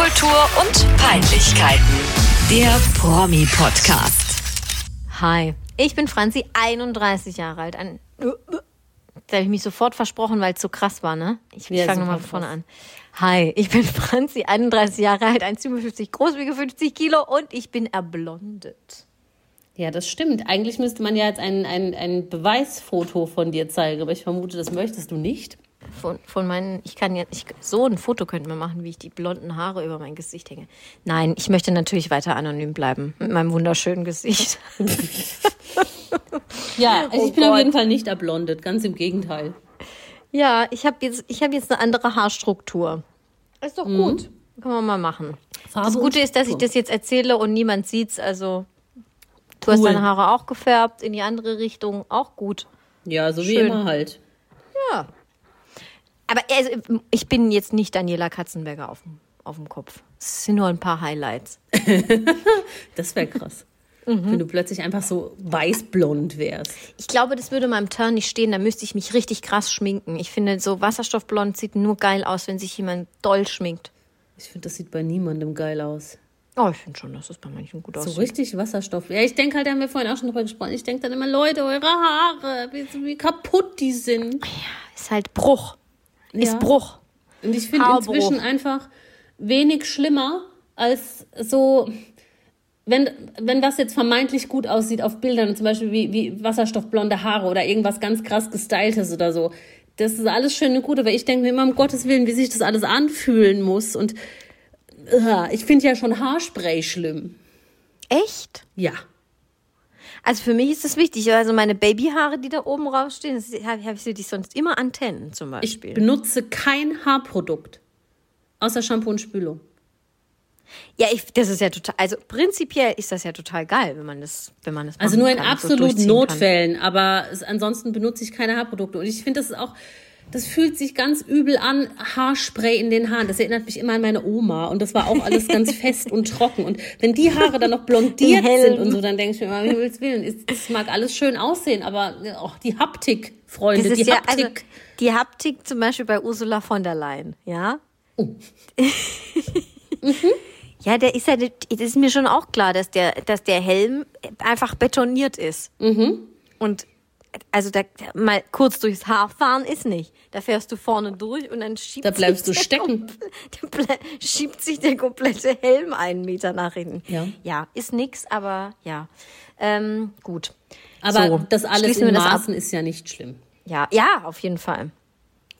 Popkultur und Peinlichkeiten. Der Promi-Podcast. Hi, ich bin Franzi, 31 Jahre alt. Ein da habe ich mich sofort versprochen, weil es so krass war, ne? Ich, ich Ja, fange nochmal von vorne an. Hi, ich bin Franzi, 31 Jahre alt, 1,57 groß, wiege 50 Kilo und ich bin erblondet. Ja, das stimmt. Eigentlich müsste man ja jetzt ein, ein, ein Beweisfoto von dir zeigen, aber ich vermute, das möchtest du nicht. Von, von meinen, ich kann ja, ich, so ein Foto könnten wir machen, wie ich die blonden Haare über mein Gesicht hänge. Nein, ich möchte natürlich weiter anonym bleiben mit meinem wunderschönen Gesicht. Ja, also Oh ich bin auf Gott. jeden Fall nicht erblondet, ganz im Gegenteil. Ja, ich habe jetzt, ich habe jetzt eine andere Haarstruktur. Ist doch gut. Kann man mal machen. Farbe das Gute ist, dass ich das jetzt erzähle und niemand sieht's. Also du hast Cool. deine Haare auch gefärbt in die andere Richtung, auch gut. Ja, so wie Schön. immer halt. Ja. Aber also, ich bin jetzt nicht Daniela Katzenberger auf dem, auf dem Kopf. Es sind nur ein paar Highlights. Das wäre krass. Mhm. Wenn du plötzlich einfach so weißblond wärst. Ich glaube, das würde meinem Turn nicht stehen. Da müsste ich mich richtig krass schminken. Ich finde, so Wasserstoffblond sieht nur geil aus, wenn sich jemand doll schminkt. Ich finde, das sieht bei niemandem geil aus. Oh, ich finde schon, dass das bei manchen gut So aussieht. richtig Wasserstoff. Ja, ich denke halt, da haben wir vorhin auch schon drüber gesprochen. Ich denke dann immer, Leute, eure Haare, wie, wie kaputt die sind. Ist halt Bruch. Ja. Ist Bruch. Und ich finde inzwischen einfach wenig schlimmer als so, wenn, wenn was jetzt vermeintlich gut aussieht auf Bildern, zum Beispiel wie, wie wasserstoffblonde Haare oder irgendwas ganz krass gestyltes oder so. Das ist alles schön und gut, aber ich denke mir immer, um Gottes Willen, wie sich das alles anfühlen muss. Und äh, ich finde ja schon Haarspray schlimm. Echt? Ja. Also für mich ist das wichtig. Also meine Babyhaare, die da oben rausstehen, habe hab ich die sonst immer Antennen zum Ich Beispiel. benutze kein Haarprodukt. Außer Shampoo und Spülung. ja, ich, das ist ja total. Also prinzipiell ist das ja total geil, wenn man das, wenn man das Also nur in kann, so absoluten kann. Notfällen, aber es, ansonsten benutze ich keine Haarprodukte. Und ich finde, das ist auch, das fühlt sich ganz übel an, Haarspray in den Haaren. Das erinnert mich immer an meine Oma und das war auch alles ganz fest und trocken. Und wenn die Haare dann noch blondiert sind und so, dann denke ich mir immer, wie willst Willen, es, es mag alles schön aussehen, aber auch die Haptik, Freunde, ist die ja, Haptik. also, die Haptik zum Beispiel bei Ursula von der Leyen, ja? Oh. Ja, der ist ja, das ist mir schon auch klar, dass der, dass der Helm einfach betoniert ist. Mhm. Und also da mal kurz durchs Haar fahren ist nicht. Da fährst du vorne durch und dann schiebt Da bleibst sich du stecken. schiebt sich der komplette Helm einen Meter nach hinten. Ja. ja ist nix, aber ja. Ähm, gut. aber So, das alles in. Maßen ist ja nicht schlimm. Ja, ja, auf jeden Fall.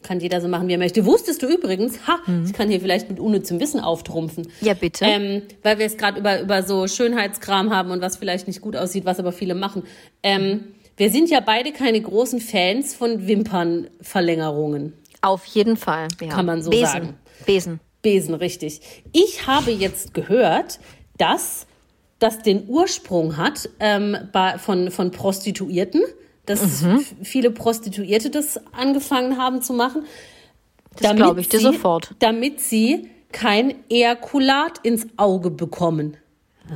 Kann jeder so machen, wie er möchte. Wusstest du übrigens, ha, ich kann hier vielleicht mit unnützem Wissen auftrumpfen. Mhm. Ja, bitte. Ähm, weil wir es gerade über, über so Schönheitskram haben und was vielleicht nicht gut aussieht, was aber viele machen. Ähm, wir sind ja beide keine großen Fans von Wimpernverlängerungen. Auf jeden Fall. Ja. Kann man so Besen. sagen. Besen. Besen, richtig. Ich habe jetzt gehört, dass das den Ursprung hat ähm, bei, von, von Prostituierten, dass Mhm. viele Prostituierte das angefangen haben zu machen. Das glaube ich dir sie- sofort. Damit sie kein Ejakulat ins Auge bekommen.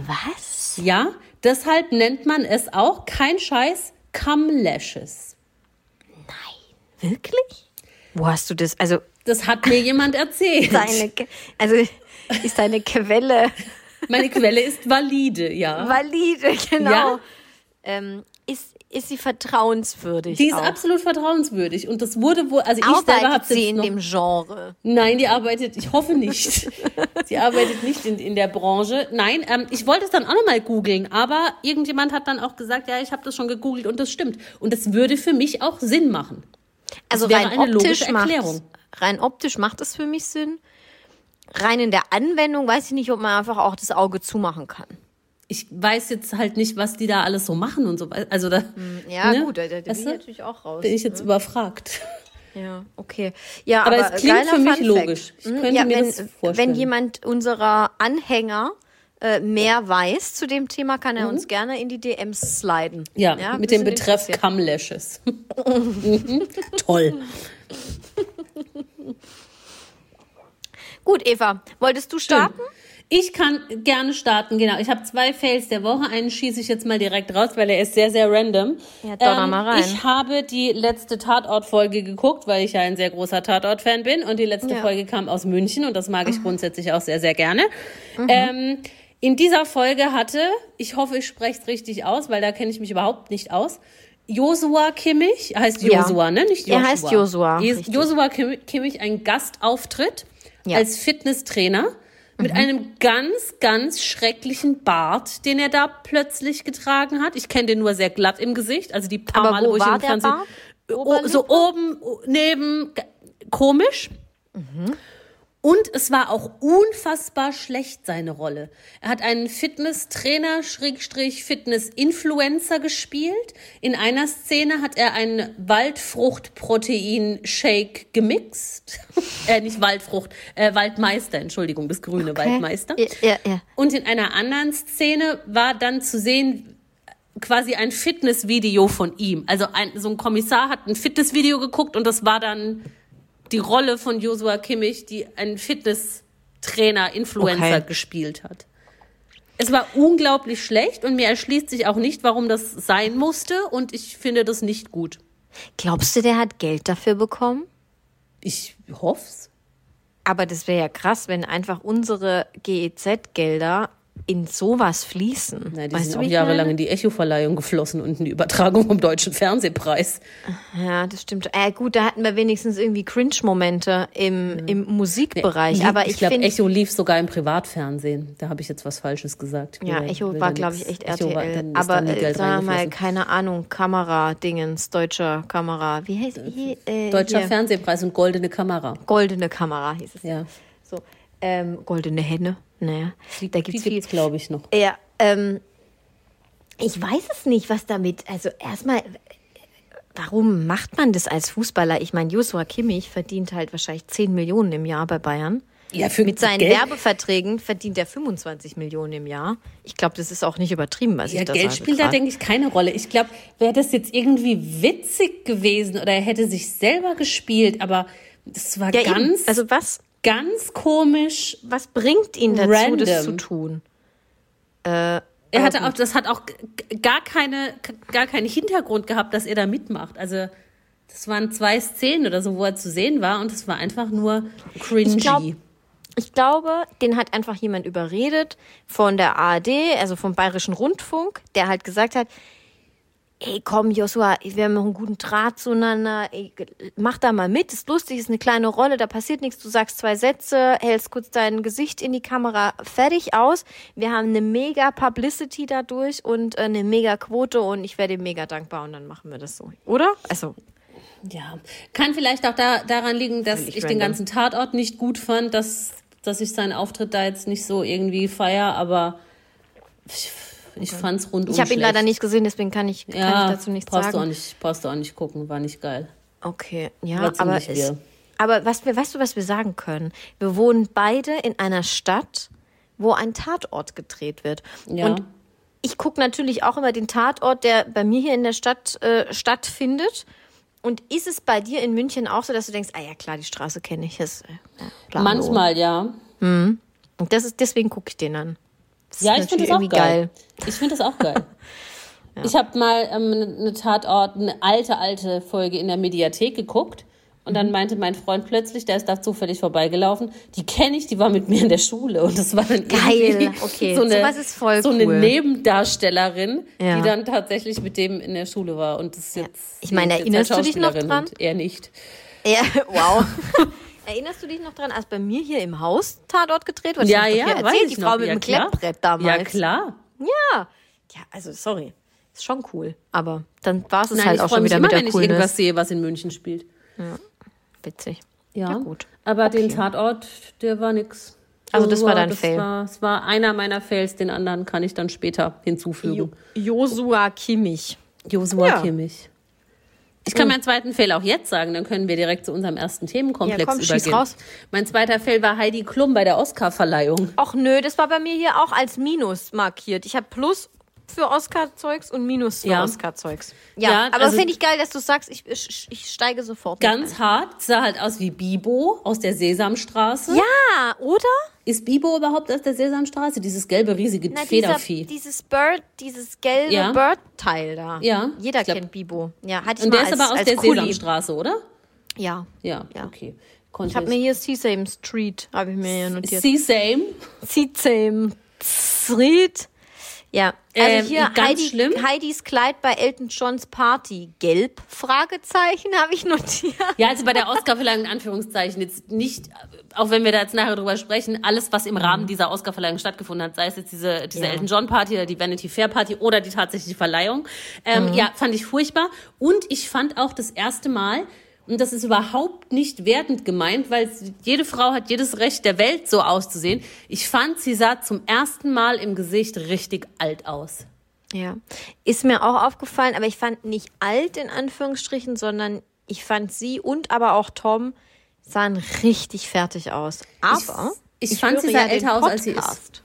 Was? Ja, deshalb nennt man es auch kein Scheiß Cum-Lashes. Wirklich? Wo hast du das? Also Das hat mir jemand erzählt. deine, also ist deine Quelle Meine Quelle ist valide, ja. valide, genau. Ja. Ähm, ist, sie vertrauenswürdig? Die ist auch? absolut vertrauenswürdig und das wurde wohl, also ich selber habe Arbeitet sie in noch, dem Genre? Nein, die arbeitet, ich hoffe nicht. sie arbeitet nicht in, in der Branche. Nein, ähm, ich wollte es dann auch nochmal googeln, aber irgendjemand hat dann auch gesagt, ja, ich habe das schon gegoogelt und das stimmt. Und das würde für mich auch Sinn machen. Also wäre rein eine optisch logische macht Erklärung. rein optisch macht es für mich Sinn. Rein in der Anwendung weiß ich nicht, ob man einfach auch das Auge zumachen kann. Ich weiß jetzt halt nicht, was die da alles so machen und so. Also da Ja, Ne? gut, da, da bin Weißt ich natürlich auch raus. bin ich jetzt überfragt. Ja, okay. Ja, Aber aber, es klingt für mich Fun logisch. Ich Hm, könnte ja, mir wenn, das vorstellen. Wenn jemand unserer Anhänger äh, mehr weiß zu dem Thema, kann er uns gerne in die DMs sliden. Mhm. Ja, wir mit dem Betreff. Cum-Lashes. Mhm. Toll. Gut, Eva, wolltest du starten? Ich kann gerne starten, genau. Ich habe zwei Fails der Woche. Einen schieße ich jetzt mal direkt raus, weil er ist sehr, sehr random. Ja, donner mal rein. Ich habe die letzte Tatort-Folge geguckt, weil ich ja ein sehr großer Tatort-Fan bin. Und die letzte Ja. Folge kam aus München und das mag ich grundsätzlich auch sehr, sehr gerne. Ähm, in dieser Folge hatte, ich hoffe, ich spreche es richtig aus, weil da kenne ich mich überhaupt nicht aus. Josua Kimmich, heißt Ja. Josua, ne? Nicht Er Joshua. heißt Josua. Josua Kim- Kimmich einen Gastauftritt Ja. als Fitnesstrainer mit Mhm. einem ganz, ganz schrecklichen Bart, den er da plötzlich getragen hat. Ich kenne den nur sehr glatt im Gesicht, also die paar Aber Male, wo wo ich war im Fernsehen? O- so oben neben komisch. Mhm. Und es war auch unfassbar schlecht, seine Rolle. Er hat einen Fitnesstrainer, Schrägstrich Fitness-Influencer gespielt. In einer Szene hat er einen Waldfrucht-Protein-Shake gemixt. äh, nicht Waldfrucht, äh, Waldmeister, Entschuldigung, das grüne Waldmeister. Ja, ja, ja. Und in einer anderen Szene war dann zu sehen, quasi ein Fitnessvideo von ihm. Also ein, so ein Kommissar hat ein Fitnessvideo geguckt und das war dann die Rolle von Joshua Kimmich, die einen Fitnesstrainer, Influencer Okay. gespielt hat. Es war unglaublich schlecht und mir erschließt sich auch nicht, warum das sein musste und ich finde das nicht gut. Glaubst du, der hat Geld dafür bekommen? Ich hoff's. Aber das wäre ja krass, wenn einfach unsere GEZ-Gelder in sowas fließen. Na, die weißt sind du, auch jahrelang in die Echo-Verleihung geflossen und in die Übertragung vom Deutschen Fernsehpreis. Ja, das stimmt. Äh, gut, da hatten wir wenigstens irgendwie Cringe-Momente im, im Musikbereich. Lief- aber ich ich, glaube, Echo lief sogar im Privatfernsehen. Da habe ich jetzt was Falsches gesagt. ja, Will- Echo will war, glaube ich, echt war- RTL. ist aber äh, sag mal, keine Ahnung, Kamera-Dingens, deutscher Kamera. Wie heißt die? Äh, Deutscher hier. Fernsehpreis und goldene Kamera. Goldene Kamera hieß es. Ja. So, ähm, goldene Henne. Naja, da gibt's die viel. glaube ich, noch. Ja, ähm, ich weiß es nicht, was damit. Also erstmal, warum macht man das als Fußballer? Ich meine, Joshua Kimmich verdient halt wahrscheinlich 10 Millionen im Jahr bei Bayern. Ja, für Mit seinen Geld, Werbeverträgen verdient er 25 Millionen im Jahr. Ich glaube, das ist auch nicht übertrieben, was ja, ich da Geld sage. spielt da, grad. denke ich, keine Rolle. Ich glaube, wäre das jetzt irgendwie witzig gewesen oder er hätte sich selber gespielt, aber das war ja, eben. ganz, Also was, ganz komisch. was bringt ihn dazu, Random. das zu tun? Er hatte auch, das hat auch gar keine, gar keinen Hintergrund gehabt, dass er da mitmacht. Also, das waren zwei Szenen oder so, wo er zu sehen war und es war einfach nur cringy. Ich glaub, Ich glaube, den hat einfach jemand überredet von der ARD, also vom Bayerischen Rundfunk, der halt gesagt hat, ey, komm, Joshua, wir haben noch einen guten Draht zueinander, ey, mach da mal mit, ist lustig, ist eine kleine Rolle, da passiert nichts, du sagst zwei Sätze, hältst kurz dein Gesicht in die Kamera, fertig aus. Wir haben eine mega Publicity dadurch und äh, eine mega Quote und ich werde ihm mega dankbar und dann machen wir das so, oder? Also, Ja, kann vielleicht auch da, daran liegen, dass ich den random. ganzen Tatort nicht gut fand, dass, dass ich seinen Auftritt da jetzt nicht so irgendwie feier, aber ich, ich fand's rundum ich habe ihn leider nicht gesehen, deswegen kann ich, kann Ja, ich dazu nichts brauchst sagen. Du auch nicht, brauchst du auch nicht gucken, war nicht geil. Okay, ja, aber, es, wirr. aber was wir, weißt du, was wir sagen können? Wir wohnen beide in einer Stadt, wo ein Tatort gedreht wird. Ja. Und ich gucke natürlich auch immer den Tatort, der bei mir hier in der Stadt äh, stattfindet. Und ist es bei dir in München auch so, dass du denkst, ah ja klar, die Straße kenne ich. Das, äh, ja. Manchmal, ja. Und das ist, deswegen gucke ich den an. Das Ja, ich finde das auch irgendwie geil. Ich finde das auch geil. Ich habe mal ähm, eine Tatort, eine alte, alte Folge in der Mediathek geguckt. Und Mhm. dann meinte mein Freund plötzlich, der ist da zufällig vorbeigelaufen, die kenne ich, die war mit mir in der Schule. Und das war dann Geil, irgendwie okay. so eine, so eine cool. Nebendarstellerin, Ja. die dann tatsächlich mit dem in der Schule war. Und das ist jetzt, Ich meine, erinnerst du dich noch Schauspielerin dran? Und er nicht. Ja, wow. Erinnerst du dich noch dran, als bei mir hier im Haus Tatort gedreht wurde? Ja, Ich ja, weiß erzählt, ich die noch. Frau mit ja, dem klar. Klettbrett damals. Ja, klar. Ja. Ja, also sorry. Ist schon cool. Aber dann war es Nein, halt ich auch freue schon mich wieder immer, mit der wenn ich irgendwas sehe, was in München spielt. Witzig. Ja, Ja, gut. Aber den Tatort, der war nix. Also das war dein das Fail. War, das war einer meiner Fails, den anderen kann ich dann später hinzufügen. Josua Kimmich. Josua Ja. Kimmich. Ich kann meinen zweiten Fail auch jetzt sagen, dann können wir direkt zu unserem ersten Themenkomplex Ja, komm, übergehen. raus. Mein zweiter Fail war Heidi Klum bei der Oscarverleihung. Ach nö, das war bei mir hier auch als Minus markiert. Ich habe plus für Oscar-Zeugs und Minus für Ja. Oscar-Zeugs. Ja, Ja, aber also- finde ich geil, dass du sagst, ich, ich, ich steige sofort. mit Ganz hart. Sah halt aus wie Bibo aus der Sesamstraße. ein. Ja, oder? Ist Bibo überhaupt aus der Sesamstraße? Dieses gelbe, riesige Na, dieser, Federvieh. dieses Bird, dieses gelbe Ja. Bird-Teil da. Ja, Jeder ich glaub- kennt Bibo. Ja, hatte ich Und mal der ist als, aber aus als der Kuli. Sesamstraße, oder? Ja. Ja, Ja. okay. Ich Konnte habe mir hier Sesame Street, habe ich mir hier notiert. See same. Sesame Street. Ja, also Ähm, hier Heidi, schlimm. Heidis Kleid bei Elton Johns Party. Gelb? Fragezeichen habe ich notiert. Ja, also bei der Oscarverleihung in Anführungszeichen jetzt nicht, auch wenn wir da jetzt nachher drüber sprechen, alles, was im Rahmen dieser Oscarverleihung stattgefunden hat, sei es jetzt diese, diese Ja. Elton John Party oder die Vanity Fair Party oder die tatsächliche Verleihung, ähm, ja, fand ich furchtbar. Und ich fand auch das erste Mal, und das ist überhaupt nicht wertend gemeint, weil jede Frau hat jedes Recht der Welt so auszusehen. Ich fand, sie sah zum ersten Mal im Gesicht richtig alt aus. Ja, ist mir auch aufgefallen, aber ich fand nicht alt in Anführungsstrichen, sondern ich fand sie und aber auch Tom sahen richtig fertig aus. Aber Ich- ich fand, sie sah den älter aus, als sie ist.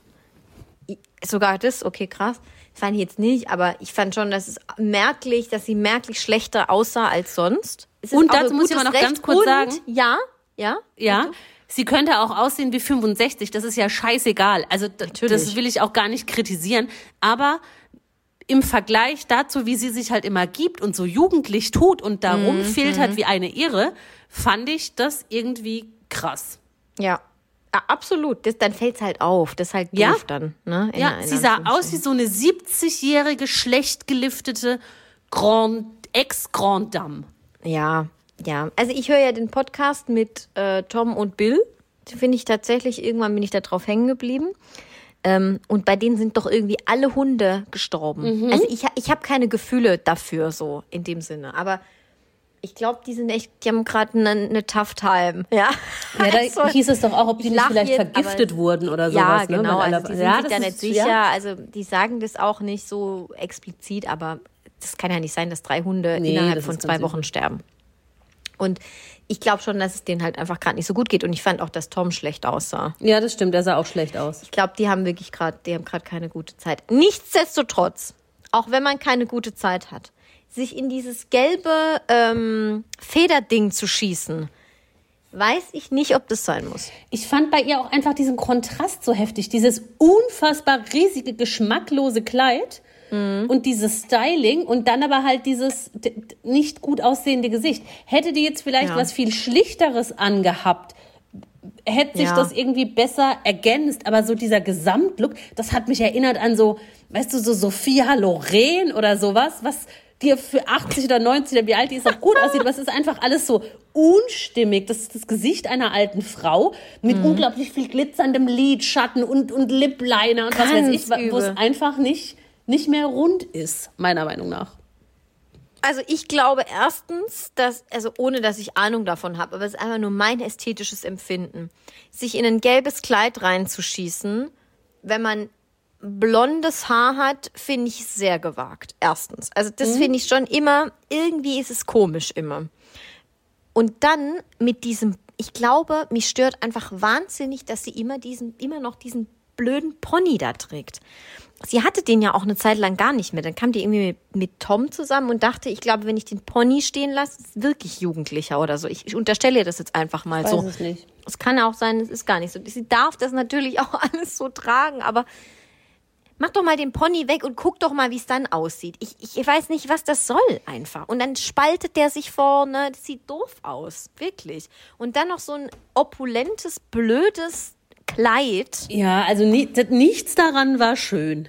Sogar das, okay, krass. Fand ich jetzt nicht, aber ich fand schon, dass es merklich, dass sie merklich schlechter aussah als sonst. Und dazu muss ich aber noch Recht. ganz kurz sagen- Ja, ja. Ja, sie könnte auch aussehen wie 65, das ist ja scheißegal. Also Natürlich. das will ich auch gar nicht kritisieren, aber im Vergleich dazu, wie sie sich halt immer gibt und so jugendlich tut und da Mhm, rumfiltert wie eine Irre, fand ich das irgendwie krass. Ja. Ja, absolut. Das, dann fällt's halt auf. Das ist halt doof Ja. dann. Ne? In- Ja, sie sah aus wie so eine 70-jährige, schlecht geliftete Grand, Ex-Grand Dame. Ja, ja. Also ich höre ja den Podcast mit äh, Tom und Bill. Den finde ich tatsächlich, irgendwann bin ich da drauf hängen geblieben. Ähm, und bei denen sind doch irgendwie alle Hunde gestorben. Also ich, ich habe keine Gefühle dafür so in dem Sinne. Aber ich glaube, die sind echt, die haben gerade eine, eine tough time. Ja, Ja, da Also, hieß es doch auch, ob die ich nicht vielleicht jetzt, vergiftet wurden oder ja, sowas. ne? genau. Also alle- die sind ja, sich das da nicht sicher. ja. Also die sagen das auch nicht so explizit, aber das kann ja nicht sein, dass drei Hunde Nee, innerhalb von zwei Wochen sterben. Und ich glaube schon, dass es denen halt einfach gerade nicht so gut geht. Und ich fand auch, dass Tom schlecht aussah. ja, das stimmt, der sah auch schlecht aus. Ich glaube, die haben wirklich gerade, die haben gerade keine gute Zeit. Nichtsdestotrotz, auch wenn man keine gute Zeit hat, sich in dieses gelbe ähm, Federding zu schießen, weiß ich nicht, ob das sein muss. Ich fand bei ihr auch einfach diesen Kontrast so heftig. Dieses unfassbar riesige, geschmacklose Kleid Mhm. und dieses Styling und dann aber halt dieses nicht gut aussehende Gesicht. Hätte die jetzt vielleicht Ja. was viel Schlichteres angehabt, hätte sich Ja. das irgendwie besser ergänzt. Aber so dieser Gesamtlook, das hat mich erinnert an so, weißt du, so Sophia Loren oder sowas, was dir für 80 oder 90 oder wie alt die ist, auch gut aussieht, aber es ist einfach alles so unstimmig. Das ist das Gesicht einer alten Frau mit Mhm. unglaublich viel glitzerndem Lidschatten und, und Lip Liner und was weiß Ganz ich, wo es einfach nicht, nicht mehr rund ist, meiner Meinung nach. Also ich glaube erstens, dass, also ohne dass ich Ahnung davon habe, aber es ist einfach nur mein ästhetisches Empfinden, sich in ein gelbes Kleid reinzuschießen, wenn man blondes Haar hat, finde ich sehr gewagt. Erstens. Also das finde ich schon immer, irgendwie ist es komisch immer. Und dann mit diesem, ich glaube, mich stört einfach wahnsinnig, dass sie immer diesen, immer noch diesen blöden Pony da trägt. Sie hatte den ja auch eine Zeit lang gar nicht mehr. Dann kam die irgendwie mit, mit Tom zusammen und dachte, ich glaube, wenn ich den Pony stehen lasse, ist es wirklich Jugendlicher oder so. Ich, ich unterstelle ihr das jetzt einfach mal Weiß so. es nicht. Es kann auch sein, es ist gar nicht so. Sie darf das natürlich auch alles so tragen, aber mach doch mal den Pony weg und guck doch mal, wie es dann aussieht. Ich, ich weiß nicht, was das soll einfach. Und dann spaltet der sich vorne. Das sieht doof aus. Wirklich. Und dann noch so ein opulentes, blödes Kleid. Ja, also ni nichts daran war schön.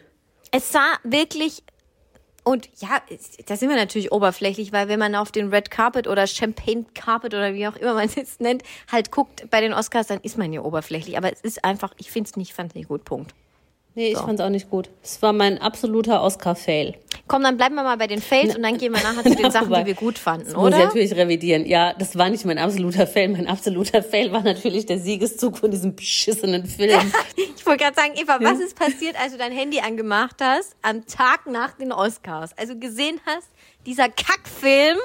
Es sah wirklich. Und ja, da sind wir natürlich oberflächlich, weil wenn man auf den Red Carpet oder Champagne Carpet oder wie auch immer man es nennt, halt guckt bei den Oscars, dann ist man ja oberflächlich. Aber es ist einfach, ich finde es nicht, fand es nicht gut. Punkt. Nee, ich fand's auch nicht gut. Es war mein absoluter Oscar-Fail. Komm, dann bleiben wir mal bei den Fails und dann gehen wir nachher zu den Sachen, die wir gut fanden, Das muss ich oder? natürlich revidieren. Ja, das war nicht mein absoluter Fail. Mein absoluter Fail war natürlich der Siegeszug von diesem beschissenen Film. Ich wollte gerade sagen, Eva, was ist passiert, als du dein Handy angemacht hast am Tag nach den Oscars? Also gesehen hast, dieser Kackfilm.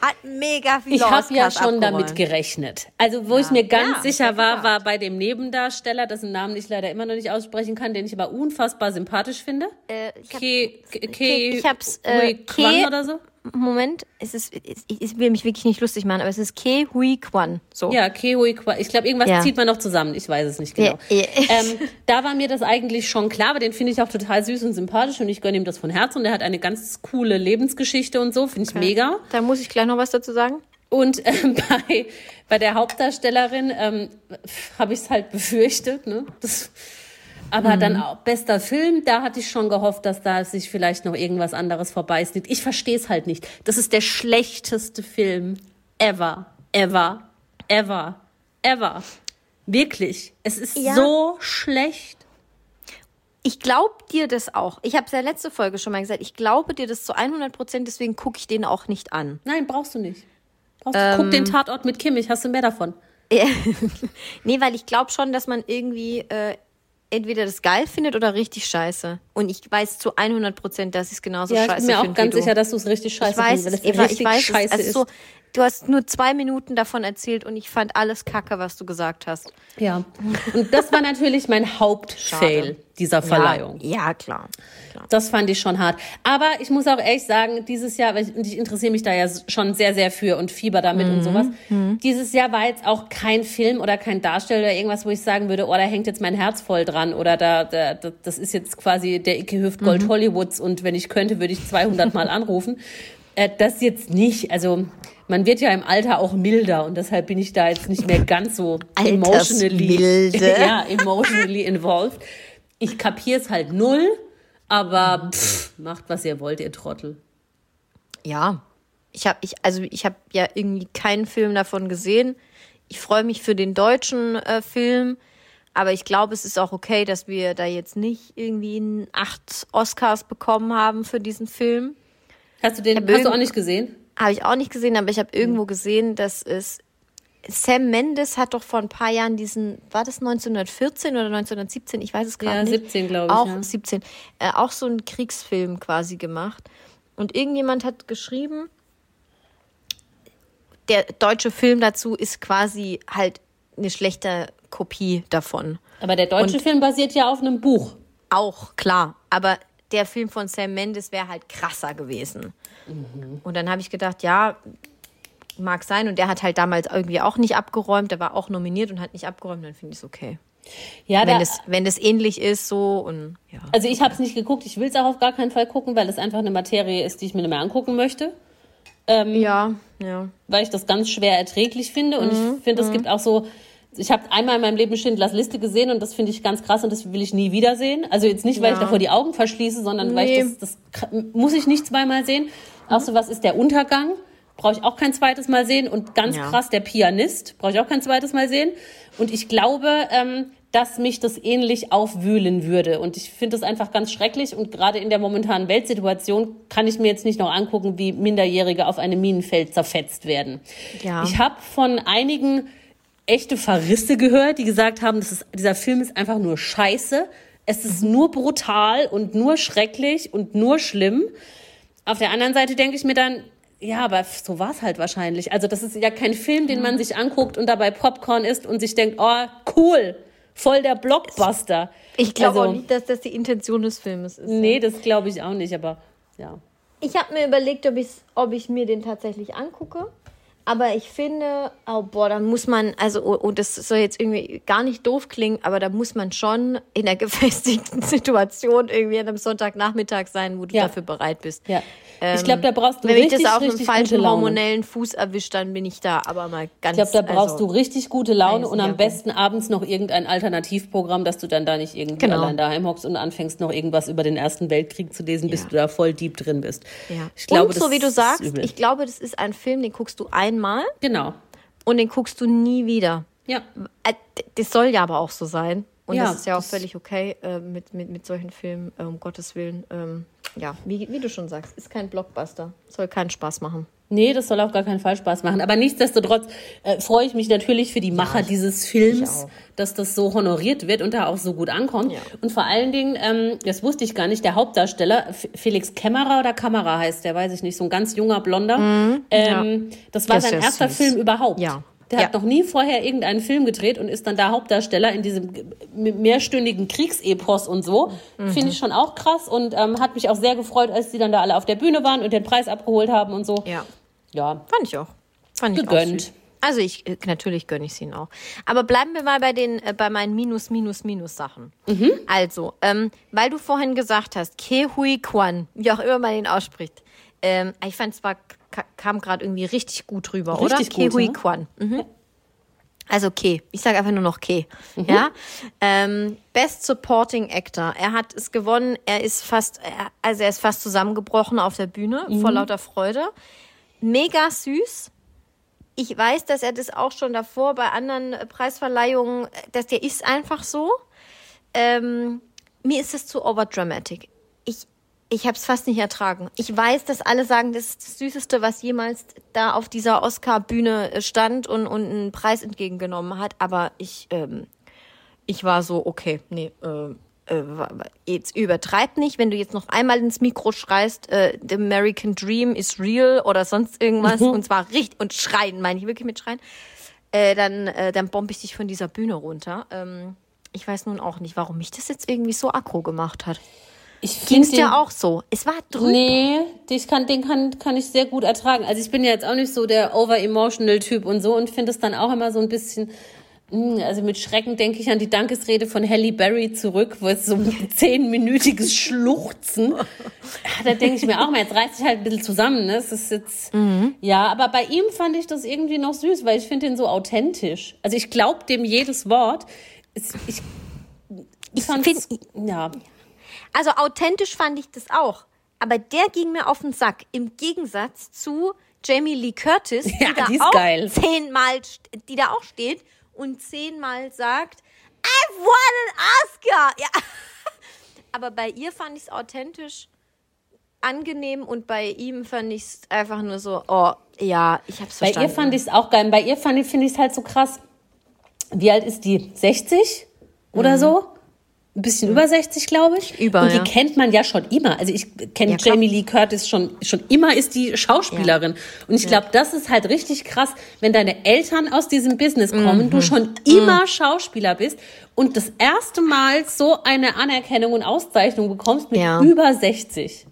Hat mega viele Ich habe ja schon damit abgeräumt. gerechnet. Also, wo ich mir ganz Ja, sicher ja, war, war bei dem Nebendarsteller, dessen Namen ich leider immer noch nicht aussprechen kann, den ich aber unfassbar sympathisch finde. Äh, ich hab- Ke, Ke, Ke- ich hab's, äh, Ke- oder so? Moment, es ist, ich, will mich wirklich nicht lustig machen, aber es ist Ke Hui Kwan. So. Ja, Ke Hui Kwan. Ich glaube, irgendwas Ja. zieht man noch zusammen. Ich weiß es nicht genau. Ja, ja. Ähm, da war mir das eigentlich schon klar, aber den finde ich auch total süß und sympathisch und ich gönne ihm das von Herzen. Und der hat eine ganz coole Lebensgeschichte und so, finde ich mega. Da muss ich gleich noch was dazu sagen. Und ähm, bei, bei der Hauptdarstellerin ähm, habe ich es halt befürchtet. Ne? Das, aber dann auch bester Film, da hatte ich schon gehofft, dass da sich vielleicht noch irgendwas anderes vorbeisnit. Ich verstehe es halt nicht. Das ist der schlechteste Film ever, ever, ever, ever. Wirklich. Es ist Ja. so schlecht. Ich glaube dir das auch. Ich habe es ja letzte Folge schon mal gesagt. Ich glaube dir das zu 100 Prozent, deswegen gucke ich den auch nicht an. Nein, brauchst du nicht. Brauchst du, guck den Tatort mit Kimmich, hast du mehr davon. Nee, weil ich glaube schon, dass man irgendwie äh, entweder das geil findet oder richtig scheiße. Und ich weiß zu 100 Prozent, dass ich es genauso Ja, ich scheiße bin mir auch finde ganz sicher, dass du es richtig scheiße ich weiß, findest, weil es, das Eva, richtig ich weiß, scheiße es, ist ist. so, du hast nur zwei Minuten davon erzählt und ich fand alles kacke, was du gesagt hast. Ja, und das war natürlich mein Hauptfail dieser Verleihung. Ja, ja klar. klar. Das fand ich schon hart. Aber ich muss auch ehrlich sagen, dieses Jahr, weil ich, und ich interessiere mich da ja schon sehr, sehr für und fieber damit und sowas. Dieses Jahr war jetzt auch kein Film oder kein Darsteller oder irgendwas, wo ich sagen würde, oh, da hängt jetzt mein Herz voll dran oder da, da, da das ist jetzt quasi der Icke Hüftgold Hollywoods und wenn ich könnte, würde ich 200 Mal anrufen. Äh, das jetzt nicht. Also man wird ja im Alter auch milder und deshalb bin ich da jetzt nicht mehr ganz so emotionally, ja, emotionally involved. Ich kapiere es halt null, aber pff, macht was ihr wollt, ihr Trottel. Ja. Ich habe ich also ich habe ja irgendwie keinen Film davon gesehen. Ich freue mich für den deutschen äh, Film, aber ich glaube, es ist auch okay, dass wir da jetzt nicht irgendwie acht Oscars bekommen haben für diesen Film. Hast du den, hast du auch nicht gesehen? Habe ich auch nicht gesehen, aber ich habe irgendwo gesehen, dass es Sam Mendes hat doch vor ein paar Jahren diesen, war das 1914 oder 1917? Ich weiß es gerade Ja, nicht. 17, glaube ich, Auch ja. 17. Äh, auch so einen Kriegsfilm quasi gemacht. Und irgendjemand hat geschrieben, der deutsche Film dazu ist quasi halt eine schlechte Kopie davon. Aber der deutsche Film basiert ja auf einem Buch. Auch, klar. Aber der Film von Sam Mendes wäre halt krasser gewesen. Und dann habe ich gedacht, ja, mag sein. Und der hat halt damals irgendwie auch nicht abgeräumt. Der war auch nominiert und hat nicht abgeräumt. Dann finde ich es okay. Ja, Wenn da, das, wenn das ähnlich ist, so und ja. also ich habe es nicht geguckt. Ich will es auch auf gar keinen Fall gucken, weil es einfach eine Materie ist, die ich mir nicht mehr angucken möchte. Ja, ja. weil ich das ganz schwer erträglich finde. Und Mhm, ich finde, es gibt auch so, ich habe einmal in meinem Leben Schindlers Liste gesehen und das finde ich ganz krass und das will ich nie wiedersehen. Also jetzt nicht, weil ich Ja. davor die Augen verschließe, sondern weil Nee. ich das, das muss ich nicht zweimal sehen. Auch so, was ist der Untergang? Brauche ich auch kein zweites Mal sehen. Und ganz Ja. krass, der Pianist brauche ich auch kein zweites Mal sehen. Und ich glaube, ähm, dass mich das ähnlich aufwühlen würde. Und ich finde das einfach ganz schrecklich. Und gerade in der momentanen Weltsituation kann ich mir jetzt nicht noch angucken, wie Minderjährige auf einem Minenfeld zerfetzt werden. Ja. Ich habe von einigen echte Verrisse gehört, die gesagt haben, das ist, dieser Film ist einfach nur scheiße. Es ist nur brutal und nur schrecklich und nur schlimm. Auf der anderen Seite denke ich mir dann, ja, aber so war es halt wahrscheinlich. Also das ist ja kein Film, den man sich anguckt und dabei Popcorn isst und sich denkt, oh, cool, voll der Blockbuster. Ich glaube also, auch nicht, dass das die Intention des Filmes ist. Nee, das glaube ich auch nicht, aber ja. Ich habe mir überlegt, ob, ob ich mir den tatsächlich angucke. Aber ich finde, oh boah, da muss man, also, oh, oh, das soll jetzt irgendwie gar nicht doof klingen, aber da muss man schon in einer gefestigten Situation irgendwie an einem Sonntagnachmittag sein, wo du Ja. dafür bereit bist. ja. Ich glaube, da brauchst du Wenn richtig, das auf einem falschen gute Laune. hormonellen Fuß erwischt, dann bin ich da aber mal ganz. Ich glaube, da brauchst also, du richtig gute Laune und ich am besten abends noch irgendein Alternativprogramm, dass du dann da nicht irgendwie Genau. allein daheim hockst und anfängst noch irgendwas über den Ersten Weltkrieg zu lesen, bis Ja. du da voll deep drin bist. Ja. Ich glaube, und so wie du sagst, übel. ich glaube, das ist ein Film, den guckst du einmal genau. und den guckst du nie wieder. Ja. Äh, Das soll ja aber auch so sein. Und Ja, das ist ja auch das- völlig okay äh, mit, mit, mit solchen Filmen, äh, um Gottes Willen. Ähm, ja, wie, wie du schon sagst, ist kein Blockbuster. Soll keinen Spaß machen. Nee, das soll auf gar keinen Fall Spaß machen. Aber nichtsdestotrotz äh, freue ich mich natürlich für die Macher dieses Films, dass das so honoriert wird und da auch so gut ankommt. Ja. Und vor allen Dingen, ähm, das wusste ich gar nicht, der Hauptdarsteller, Felix Kämmerer oder Kamera heißt der, weiß ich nicht, so ein ganz junger Blonder. ähm, Das war ist sein erster süß. Film überhaupt. Ja. Der Ja. hat noch nie vorher irgendeinen Film gedreht und ist dann da Hauptdarsteller in diesem mehrstündigen Kriegsepos und so. Mhm. Finde ich schon auch krass und ähm, hat mich auch sehr gefreut, als die dann da alle auf der Bühne waren und den Preis abgeholt haben und so. Ja. Ja, Fand ich auch. Fand ich Gegönnt. Auch süß. Also ich, äh, natürlich gönne ich es ihnen auch. Aber bleiben wir mal bei den, äh, bei meinen Minus, Minus, Minus Sachen. Also, ähm, weil du vorhin gesagt hast, Ke Hui Kwan, wie auch immer man ihn ausspricht. Ähm, ich fand es war, kam gerade irgendwie richtig gut rüber, Richtig oder? Gut, Hui ja. Kwan. Mhm. Also Ke. Ich sage einfach nur noch Ke. Mhm. Ja. Ähm, Best Supporting Actor. Er hat es gewonnen. Er ist fast, er- also er ist fast zusammengebrochen auf der Bühne Mhm. vor lauter Freude. Mega süß. Ich weiß, dass er das auch schon davor bei anderen äh, Preisverleihungen, äh, dass der ist einfach so. Ähm, mir ist es zu overdramatic. Ich, habe es fast nicht ertragen. Ich weiß, dass alle sagen, das ist das Süßeste, was jemals da auf dieser Oscar-Bühne äh, stand und, und einen Preis entgegengenommen hat. Aber ich, ähm, ich war so, okay, nee, äh, äh, jetzt übertreib nicht, wenn du jetzt noch einmal ins Mikro schreist, äh, The American Dream is real oder sonst irgendwas und zwar richtig und schreien, meine ich wirklich mit schreien, äh, dann, äh, dann bombe ich dich von dieser Bühne runter. Ähm, ich weiß nun auch nicht, warum mich das jetzt irgendwie so aggro gemacht hat. Ich Ging's finde dir auch so? Es war drüber. Nee, ich kann, den kann, kann ich sehr gut ertragen. Also ich bin ja jetzt auch nicht so der over-emotional-Typ und so und finde es dann auch immer so ein bisschen, mh, also mit Schrecken denke ich an die Dankesrede von Halle Berry zurück, wo es so ein zehnminütiges Schluchzen. Ja, da denke ich mir auch mal, jetzt reißt sich halt ein bisschen zusammen. Ne? Es ist jetzt, ja, aber bei ihm fand ich das irgendwie noch süß, weil ich finde ihn so authentisch. Also ich glaube dem jedes Wort. Es, ich ich fand's, find- ja. Also authentisch fand ich das auch. Aber der ging mir auf den Sack. Im Gegensatz zu Jamie Lee Curtis, Ja, die da die auch geil. zehnmal, die da auch steht und zehnmal sagt, I've won an Oscar. Ja. Aber bei ihr fand ich es authentisch angenehm und bei ihm fand ich es einfach nur so, oh, ja, ich hab's Bei verstanden. ihr fand ich es auch geil. Bei ihr fand ich, finde ich es halt so krass. Wie alt ist die? 60 oder so? Ein bisschen über 60, glaube ich. Mhm. Über, Und die ja. kennt man ja schon immer. Also ich kenne Ja. Jamie Lee Curtis schon, schon immer ist die Schauspielerin. Und ich glaube, das ist halt richtig krass, wenn deine Eltern aus diesem Business kommen, Mhm. du schon immer Schauspieler bist und das erste Mal so eine Anerkennung und Auszeichnung bekommst mit Ja. über 60.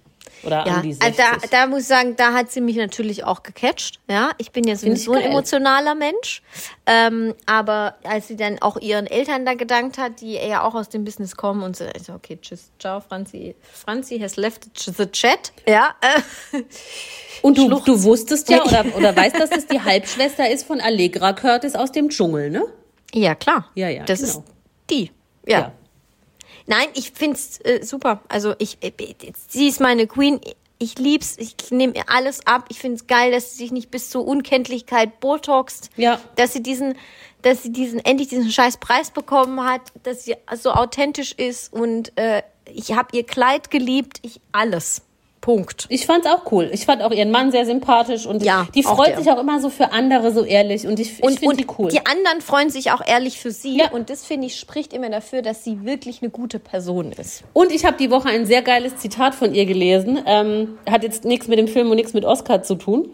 Oder Ja, an die also 60. da, da muss ich sagen, da hat sie mich natürlich auch gecatcht. Ja, ich bin ja ich sowieso ein emotionaler Mensch. Ähm, aber als sie dann auch ihren Eltern da gedankt hat, die ja auch aus dem Business kommen und so, also okay, tschüss, ciao, Franzi. Franzi has left the chat. Ja, Und du, Schluchz. du wusstest ja oder, oder weißt, dass das die Halbschwester ist von Allegra Curtis aus dem Dschungel, ne? ja klar. Ja, ja, Das genau. ist die. Ja. Nein, ich find's äh, super. Also ich, äh, sie ist meine Queen. Ich lieb's. Ich nehme ihr alles ab. Ich find's geil, dass sie sich nicht bis zur Unkenntlichkeit botoxt. Ja. Dass sie diesen, dass sie diesen endlich diesen scheiß Preis bekommen hat, dass sie so authentisch ist und äh, ich habe ihr Kleid geliebt. Ich alles. Punkt. Ich fand's auch cool. Ich fand auch ihren Mann sehr sympathisch und Ja, die auch freut der. sich auch immer so für andere so ehrlich und ich, ich finde die cool. die anderen freuen sich auch ehrlich für sie. Ja. Und das finde ich spricht immer dafür, dass sie wirklich eine gute Person ist. Und ich habe die Woche ein sehr geiles Zitat von ihr gelesen. Ähm, hat jetzt nichts mit dem Film und nichts mit Oscar zu tun.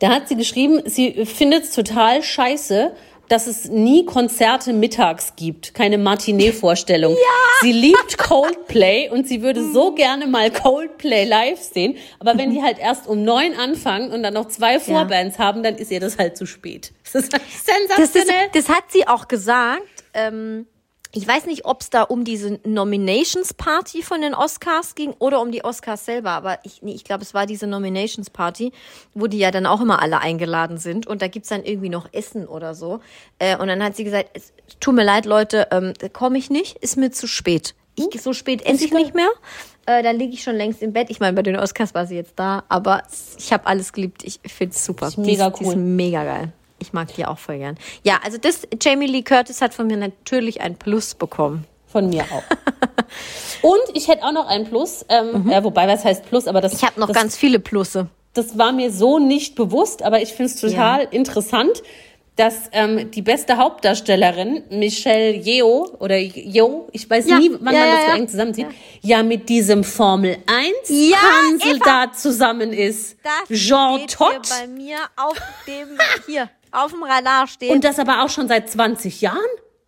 Da hat sie geschrieben, sie findet es total scheiße, dass es nie Konzerte mittags gibt, keine Matinee-Vorstellung. Sie liebt Coldplay und sie würde so gerne mal Coldplay live sehen. Aber wenn die halt erst um neun anfangen und dann noch zwei Vorbands haben, dann ist ihr das halt zu spät. Das ist halt Das, ist, sensationell. das hat sie auch gesagt. Ähm, ich weiß nicht, ob es da um diese Nominations Party von den Oscars ging oder um die Oscars selber, aber ich, nee, ich glaube, es war diese Nominations Party, wo die ja dann auch immer alle eingeladen sind und da gibt's dann irgendwie noch Essen oder so. Äh, und dann hat sie gesagt, es tut mir leid, Leute, ähm, komme ich nicht, ist mir zu spät. Ich, so spät esse ich nicht mehr. Äh, da liege ich schon längst im Bett. Ich meine, bei den Oscars war sie jetzt da, aber ich habe alles geliebt. Ich finde es super. Ist mega die, ist, die cool. ist mega geil. Ich mag die auch voll gern. Ja, also das, Jamie Lee Curtis hat von mir natürlich ein Plus bekommen. Von mir auch. Und ich hätte auch noch ein Plus, ähm, ja, wobei was heißt Plus, aber das, Mhm. Ich habe noch das, ganz viele Plusse. das war mir so nicht bewusst, aber ich finde es total ja. interessant, dass ähm, die beste Hauptdarstellerin, Michelle Yeoh, oder Yeoh, ich weiß ja. nie, wann ja, man das ja, so eng zusammenzieht, ja. mit diesem Formel 1 Hansel da zusammen ist. Das Jean steht Todt. bei mir auf dem, hier, auf dem Radar steht. Und das aber auch schon seit 20 Jahren?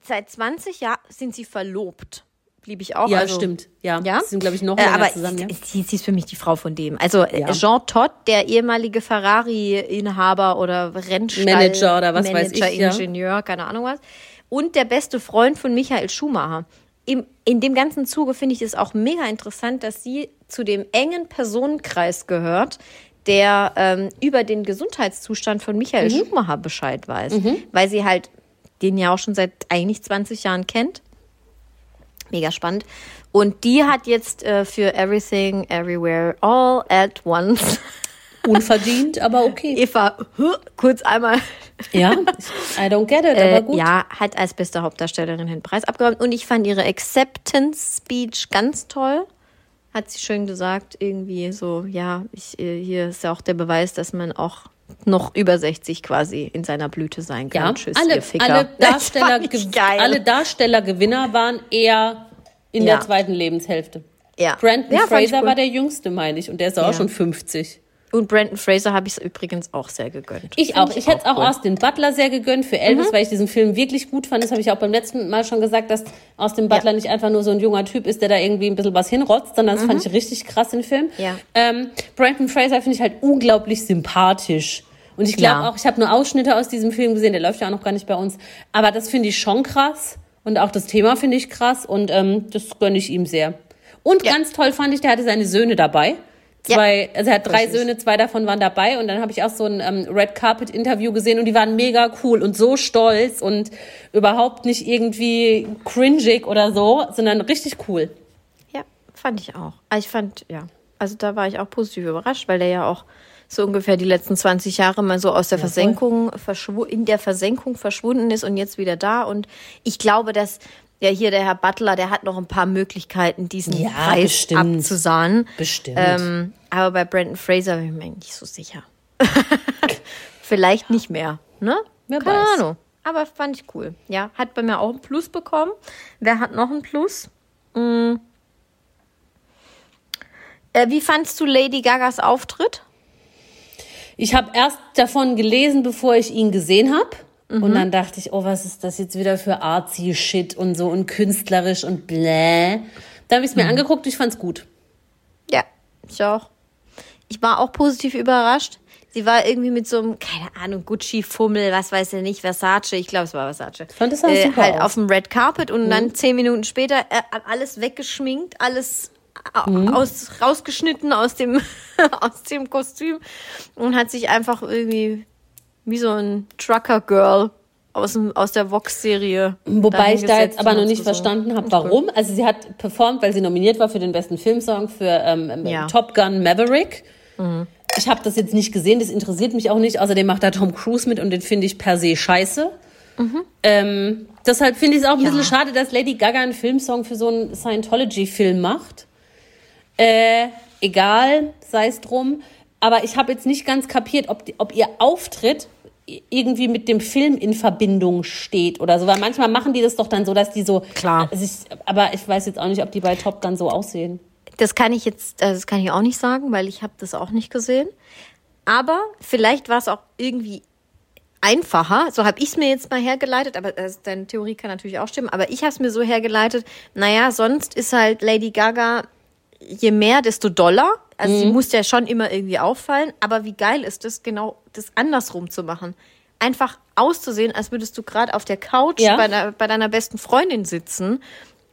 seit 20 Jahren sind sie verlobt. Blieb ich auch. Ja, also, stimmt. Ja, Ja? sie sind, glaube ich, noch Äh, länger aber zusammen. Ja. sie, sie ist für mich die Frau von dem. Also äh, Ja. Jean Todt, der ehemalige Ferrari-Inhaber oder Rennstall Manager oder was weiß Manager, ich, ja. Ingenieur, keine Ahnung was. Und der beste Freund von Michael Schumacher. Im, in dem ganzen Zuge finde ich es auch mega interessant, dass sie zu dem engen Personenkreis gehört, der ähm, über den Gesundheitszustand von Michael Mhm. Schumacher Bescheid weiß. Weil sie halt den ja auch schon seit eigentlich 20 Jahren kennt. Mega spannend. Und die hat jetzt äh, für Everything, Everywhere, All at Once Unverdient, aber okay. Eva kurz einmal ja, I don't get it, äh, aber gut. ja, hat als beste Hauptdarstellerin den Preis abgeräumt. Und ich fand ihre Acceptance Speech ganz toll. Hat sie schön gesagt, irgendwie so, ja, ich, äh, hier ist ja auch der Beweis, dass man auch noch über 60 quasi in seiner Blüte sein kann. Ja, Tschüss, alle, alle, Darsteller, alle Darstellergewinner waren eher in Ja. der zweiten Lebenshälfte. ja. Brandon ja, Fraser war der jüngste, meine ich, und der ist auch schon 50. Und Brandon Fraser habe ich es übrigens auch sehr gegönnt. Ich Find auch. Ich hätte es auch cool. Mhm. Austin Butler sehr gegönnt für Elvis, weil ich diesen Film wirklich gut fand. Das habe ich auch beim letzten Mal schon gesagt, dass Austin Butler nicht einfach nur so ein junger Typ ist, der da irgendwie ein bisschen was hinrotzt, sondern das fand ich richtig krass, den Film. Mhm. Ja. Ähm, Brandon Fraser finde ich halt unglaublich sympathisch. Und ich glaube Ja. auch, ich habe nur Ausschnitte aus diesem Film gesehen, der läuft ja auch noch gar nicht bei uns. Aber das finde ich schon krass. Und auch das Thema finde ich krass und ähm, das gönne ich ihm sehr. Und Ja. ganz toll fand ich, der hatte seine Söhne dabei. Ja. Zwei, also er hat drei Richtig. Söhne, zwei davon waren dabei und dann habe ich auch so ein ähm, Red Carpet Interview gesehen und die waren mega cool und so stolz und überhaupt nicht irgendwie cringig oder so, sondern richtig cool. Ja, fand ich auch. Also Ich fand, ja, also da war ich auch positiv überrascht, weil der ja auch so ungefähr die letzten 20 Jahre mal so aus der Versenkung, verschwu- in der Versenkung verschwunden ist und jetzt wieder da. Und ich glaube, dass ja hier der Herr Butler, der hat noch ein paar Möglichkeiten, diesen Ja, Preis bestimmt. abzusahnen. Bestimmt. Ähm, aber bei Brandon Fraser bin ich mir nicht so sicher. Vielleicht nicht mehr, ne? Wer Keine weiß. Ahnung. Aber fand ich cool. Ja, hat bei mir auch ein Plus bekommen. Wer hat noch ein Plus? Mm. Äh, wie fandst du Lady Gagas Auftritt? Ich habe erst davon gelesen, bevor ich ihn gesehen habe. Und dann dachte ich, oh, was ist das jetzt wieder für artsy Shit und so und künstlerisch und bläh. Da habe ich es mir angeguckt, ich fand's gut. Ja, ich auch. Ich war auch positiv überrascht. Sie war irgendwie mit so einem, keine Ahnung, Gucci-Fummel, was weiß ich nicht, Versace, ich glaube, es war Versace. fand, das sah äh, super halt aus. auf dem Red Carpet und dann zehn Minuten später äh, alles weggeschminkt, alles au- aus, rausgeschnitten aus dem, aus dem Kostüm und hat sich einfach irgendwie wie so ein Trucker-Girl aus, dem, aus der Vox-Serie. Wobei ich da jetzt aber noch nicht so- verstanden habe, warum. Also sie hat performt, weil sie nominiert war für den besten Filmsong für ähm, Ja. Top Gun Maverick. Ich habe das jetzt nicht gesehen, das interessiert mich auch nicht. Außerdem macht da Tom Cruise mit und den finde ich per se scheiße. Ähm, deshalb finde ich es auch ein Ja. bisschen schade, dass Lady Gaga einen Filmsong für so einen Scientology-Film macht. Äh, egal, sei es drum. Aber ich habe jetzt nicht ganz kapiert, ob, die, ob ihr Auftritt irgendwie mit dem Film in Verbindung steht oder so. Weil manchmal machen die das doch dann so, dass die so. Klar. Also ich, aber ich weiß jetzt auch nicht, ob die bei Top Gun so aussehen. Das kann ich jetzt, äh, das kann ich auch nicht sagen, weil ich habe das auch nicht gesehen. Aber vielleicht war es auch irgendwie einfacher. So habe ich es mir jetzt mal hergeleitet, aber äh, deine Theorie kann natürlich auch stimmen. Aber ich habe es mir so hergeleitet, naja, sonst ist halt Lady Gaga je mehr, desto doller. Also sie muss ja schon immer irgendwie auffallen. Aber wie geil ist es, genau das andersrum zu machen? Einfach auszusehen, als würdest du gerade auf der Couch Ja. bei, de bei deiner besten Freundin sitzen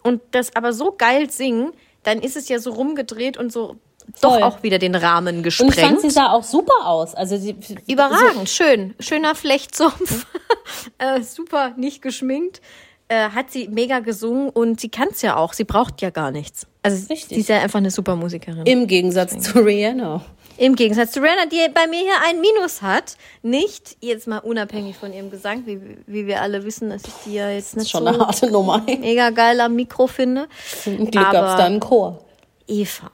und das aber so geil singen, dann ist es ja so rumgedreht und so doch Voll. auch wieder den Rahmen Und ich fand, gesprengt. sie sah auch super aus. Also sie, Überragend, schön. Schöner Flechtsumpf. äh, super, nicht geschminkt. Äh, hat sie mega gesungen und sie kann es ja auch. Sie braucht ja gar nichts. Also Richtig. sie ist ja einfach eine super Musikerin. Im Gegensatz zu Rihanna. Im Gegensatz zu Rihanna, die bei mir hier ein Minus hat. Nicht, jetzt mal unabhängig von ihrem Gesang, wie, wie wir alle wissen, dass ich die ja jetzt nicht Schon so eine harte Nummer. mega geil am Mikro finde. Zum Glück gab es da einen Chor. Eva.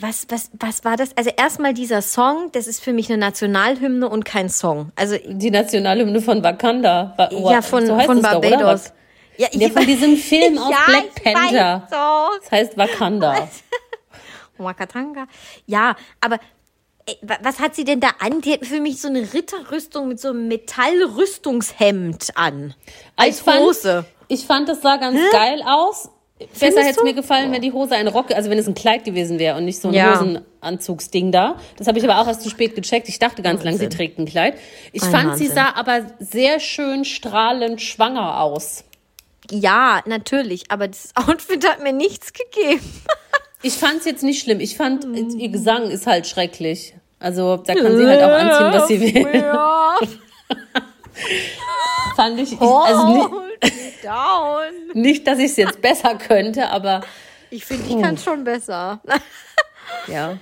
was, was, was war das? Also erstmal dieser Song, das ist für mich eine Nationalhymne und kein Song. Also Die Nationalhymne von Wakanda. Wa- ja, von, so von? Barbados. Ja, Ja, von diesem Film aus ja, Black ich Panther. Weiß. Das heißt Wakanda. Wakatanga. Ja, aber ey, wa- was hat sie denn da an? Die hat für mich so eine Ritterrüstung mit so einem Metallrüstungshemd an. Als ich fand, Hose. Ich fand, das sah ganz geil aus. Besser hätte es mir gefallen, wenn die Hose ein Rock, also wenn es ein Kleid gewesen wäre und nicht so ein Ja. Hosenanzugsding da. Das habe ich aber auch erst zu spät gecheckt. Ich dachte ganz lang, sie trägt ein Kleid. Ich Ein fand, sie Wahnsinn. sah aber sehr schön strahlend schwanger aus. Ja, natürlich, aber das Outfit hat mir nichts gegeben. Ich fand es jetzt nicht schlimm. Ich fand, ihr Gesang ist halt schrecklich. Also da kann sie halt auch anziehen, was sie will. Ja. Fand ich, ich also nicht, nicht, dass ich es jetzt besser könnte, aber Ich finde, ich kann es schon besser. ja.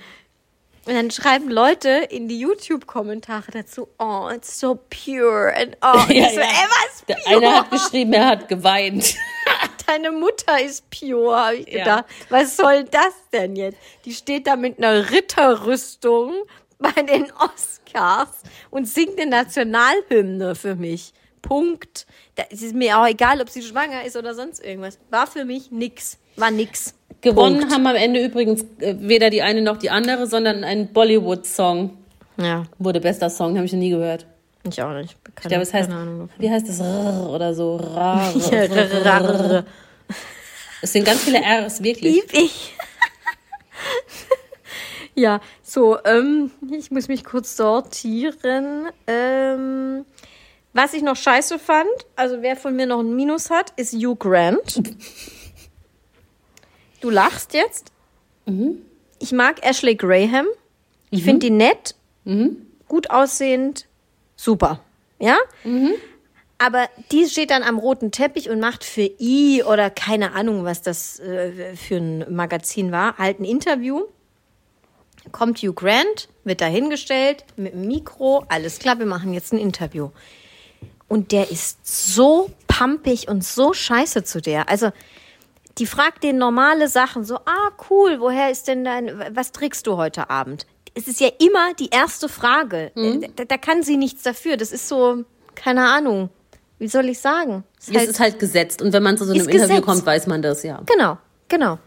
Und dann schreiben Leute in die YouTube-Kommentare dazu, oh, it's so pure. And oh, Ja, ich so, ja. ey, was Der pure? eine hat geschrieben, er hat geweint. Deine Mutter ist pure, habe ich Ja. gedacht. Was soll das denn jetzt? Die steht da mit einer Ritterrüstung bei den Oscars und singt eine Nationalhymne für mich. Punkt. Da es ist mir auch egal, ob sie schwanger ist oder sonst irgendwas. War für mich nix. War nix. Gewonnen Punkt. haben am Ende übrigens äh, weder die eine noch die andere, sondern ein Bollywood-Song Ja, wurde bester Song, habe ich noch nie gehört. ich auch nicht. Ich glaube, es heißt, Keine wie heißt das? Rrr oder so. Ra, Ja. Es sind ganz viele R's, wirklich. Lieb ich. ja, so, ähm, ich muss mich kurz sortieren. Ähm, was ich noch scheiße fand, also wer von mir noch ein Minus hat, ist Hugh Grant. Du lachst jetzt. Ich mag Ashley Graham. Ich finde die nett, gut aussehend, super. Ja? Aber die steht dann am roten Teppich und macht für I oder keine Ahnung, was das äh, für ein Magazin war, halt ein Interview. Kommt Hugh Grant, wird dahingestellt mit dem Mikro, alles klar, wir machen jetzt ein Interview. Und der ist so pampig und so scheiße zu der. Also, die fragt den normale Sachen, so, ah, cool, woher ist denn dein, was trägst du heute Abend? Es ist ja immer die erste Frage. Da, da kann sie nichts dafür. Das ist so, keine Ahnung. Wie soll ich sagen? Es ist halt- ist halt gesetzt. Und wenn man zu so einem Interview gesetzt. kommt, weiß man das, ja. Genau, genau.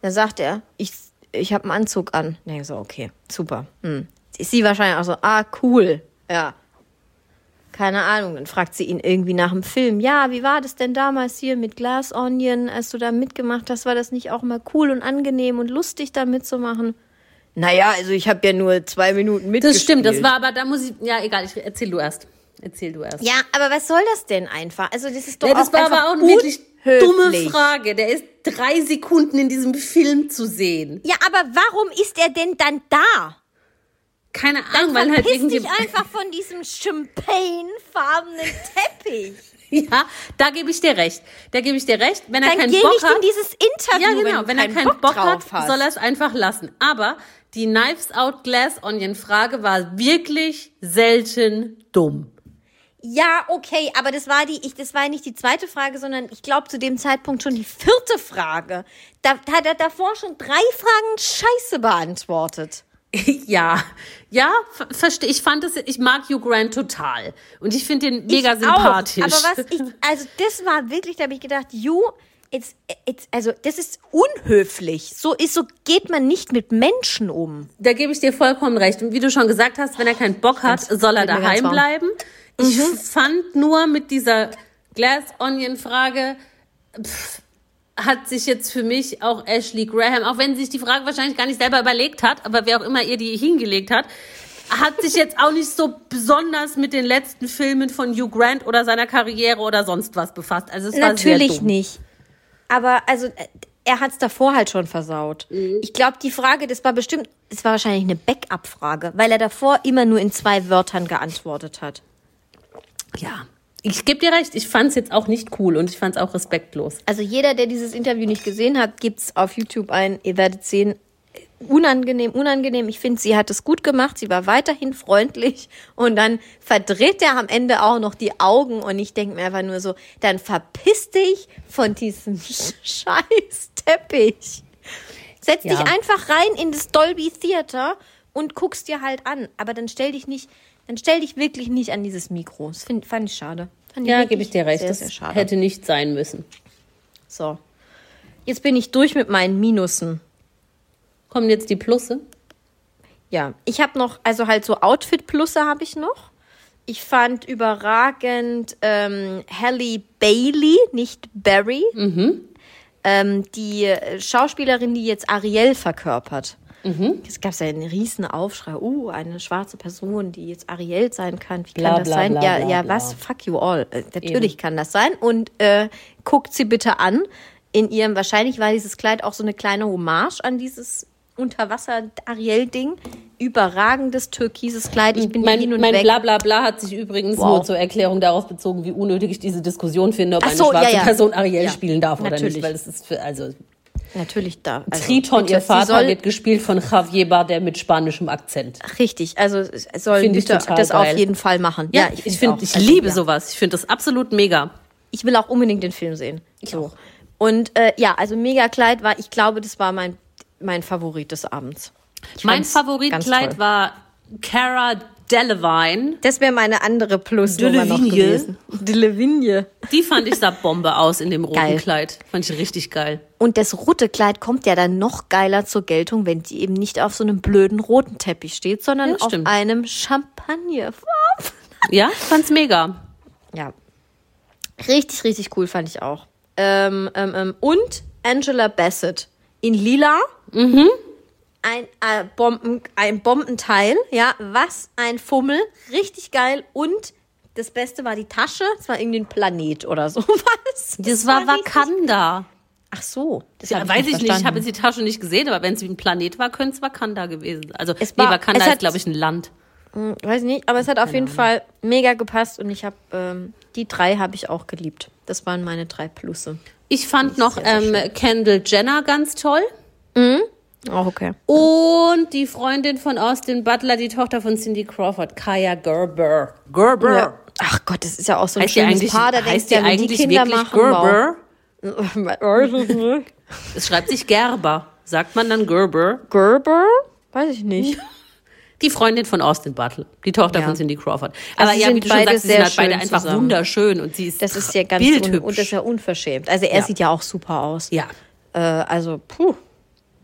Da sagt er, ich, ich habe einen Anzug an. Nee, so, okay, super. Hm. Ist sie wahrscheinlich auch so, ah, cool. Ja. Keine Ahnung. Dann fragt sie ihn irgendwie nach dem Film. Ja, wie war das denn damals hier mit Glass Onion, als du da mitgemacht hast? War das nicht auch mal cool und angenehm und lustig, da mitzumachen? Naja, also ich habe ja nur zwei Minuten mitgespielt. Das stimmt, das war aber, da muss ich, ja, egal, ich, erzähl du erst. Erzähl du erst. Ja, aber was soll das denn einfach? Also das ist doch Ja, das auch war einfach aber auch eine wirklich dumme. Frage. Der ist drei Sekunden in diesem Film zu sehen. Ja, aber warum ist er denn dann da? Keine Dann Ahnung, weil halt irgendwie. dich einfach von diesem champagnefarbenen Teppich. Ja, da gebe ich dir recht. Da gebe ich dir recht. Wenn er Dann keinen geh Bock nicht hat. in dieses Interview, ja, genau. wenn, Wenn, er keinen Bock, hat, drauf hast. soll er es einfach lassen. Aber die Knives Out Glass Onion Frage war wirklich selten dumm. ja, okay, aber das war die, ich, das war nicht die zweite Frage, sondern ich glaube zu dem Zeitpunkt schon die vierte Frage. Da da hat er davor schon drei Fragen Scheiße beantwortet. ja, ja, ver- verstehe. Ich fand es, ich mag Hugh Grant total. Und ich finde den mega ich sympathisch. Auch. Aber was ich, also das war wirklich, da habe ich gedacht, you, it's, it's, also das ist unhöflich. So ist, so geht man nicht mit Menschen um. Da gebe ich dir vollkommen recht. Und wie du schon gesagt hast, wenn er keinen Bock hat, Ganz- soll er daheim bleiben. Ich fand nur mit dieser Glass Onion Frage, pff, hat sich jetzt für mich auch Ashley Graham, auch wenn sie sich die Frage wahrscheinlich gar nicht selber überlegt hat, aber wer auch immer ihr die hingelegt hat, hat sich jetzt auch nicht so besonders mit den letzten Filmen von Hugh Grant oder seiner Karriere oder sonst was befasst. Also es war sehr Natürlich dumm. nicht. Aber also er hat es davor halt schon versaut. Mhm. Ich glaube, die Frage, das war bestimmt, das war wahrscheinlich eine Backup-Frage, weil er davor immer nur in zwei Wörtern geantwortet hat. Ja, ich gebe dir recht. Ich fand es jetzt auch nicht cool und ich fand es auch respektlos. Also jeder, der dieses Interview nicht gesehen hat, gibt's auf YouTube ein. Ihr werdet sehen, unangenehm, unangenehm. Ich finde, sie hat es gut gemacht. Sie war weiterhin freundlich und dann verdreht er am Ende auch noch die Augen und ich denke mir einfach nur so, dann verpiss dich von diesem scheiß Teppich. Setz dich Ja. einfach rein in das Dolby Theater und guckst dir halt an. Aber dann stell dich nicht, dann stell dich wirklich nicht an dieses Mikro. Das find, fand ich schade. Ja, gebe ich dir recht. Sehr, das sehr schade. hätte nicht sein müssen. So. Jetzt bin ich durch mit meinen Minusen. Kommen jetzt die Plusse? Ja, ich habe noch, also halt so Outfit-Plusse habe ich noch. Ich fand überragend ähm, Halle Bailey, nicht Barry. Ähm, die Schauspielerin, die jetzt Ariel verkörpert. Es gab ja einen riesen Aufschrei. Uh, eine schwarze Person, die jetzt Ariel sein kann. Wie kann Bla, das bla, sein? bla, ja, bla, ja, bla. was? Fuck you all. Äh, natürlich kann das sein. Und äh, guckt sie bitte an. In ihrem, wahrscheinlich war dieses Kleid auch so eine kleine Hommage an dieses Unterwasser-Ariel-Ding. Überragendes türkises Kleid. Ich bin Mein, hin und mein weg. Blablabla hat sich übrigens Wow. nur zur Erklärung darauf bezogen, wie unnötig ich diese Diskussion finde, ob Ach eine so, schwarze ja, ja. Person Ariel Ja, spielen darf oder natürlich. nicht. Weil es ist für, also Natürlich da. Also, Triton, bitte, ihr Vater, wird gespielt von Javier Bardem mit spanischem Akzent. Richtig, also es soll Find ich bitte das geil. auf jeden Fall machen. Ja, ich, ich, find's finde, ich Also, liebe ja. sowas. Ich finde das absolut mega. Ich will auch unbedingt den Film sehen. Ich auch. Und äh, ja, also Mega Kleid war, ich glaube, das war mein, mein Favorit des Abends. Ich Mein Favoritkleid war Cara Delevingne. Das wäre meine andere plus De noch gewesen. De Levigne. Die fand ich sah Bombe aus in dem roten Geil. Kleid. Fand ich richtig geil. Und das rote Kleid kommt ja dann noch geiler zur Geltung, wenn die eben nicht auf so einem blöden roten Teppich steht, sondern Ja, auf stimmt. einem Champagner. Ja, fand's mega. Ja. Richtig, richtig cool fand ich auch. Ähm, ähm, ähm, und Angela Bassett in lila. Ein, äh, Bomben, ein Bombenteil, ja, was ein Fummel, richtig geil. Und das Beste war die Tasche, es war irgendwie ein Planet oder sowas. Das war richtig- Wakanda. Ach so, das Ja, hab weiß ich nicht, ich habe jetzt die Tasche nicht gesehen, aber wenn es wie ein Planet war, könnte es Wakanda gewesen sein. Also, Es nee, war- Wakanda es ist, hat- glaube ich, ein Land. Weiß nicht, aber es hat auf jeden Fall mega gepasst und ich habe ähm, die drei habe ich auch geliebt. Das waren meine drei Plusse. Ich fand noch sehr, sehr ähm, Kendall Jenner ganz toll. Auch okay. Und die Freundin von Austin Butler, die Tochter von Cindy Crawford, Kaya Gerber. Gerber. Ja. Ach Gott, das ist ja auch so ein Heißt schönes eigentlich, Paar, da denkst heißt ja, wenn die eigentlich Kinder wirklich machen, Gerber? Es schreibt sich Gerber. Sagt man dann Gerber? Gerber? Weiß ich nicht. Die Freundin von Austin Butler, die Tochter Ja. von Cindy Crawford. Also Aber sie ja, wie du schon beide sagst, sie sind halt beide einfach zusammen. wunderschön und sie ist, Das ist ja ganz un bildhübsch. und das ist ja unverschämt. Also er Ja. sieht ja auch super aus. ja. Äh, also, puh.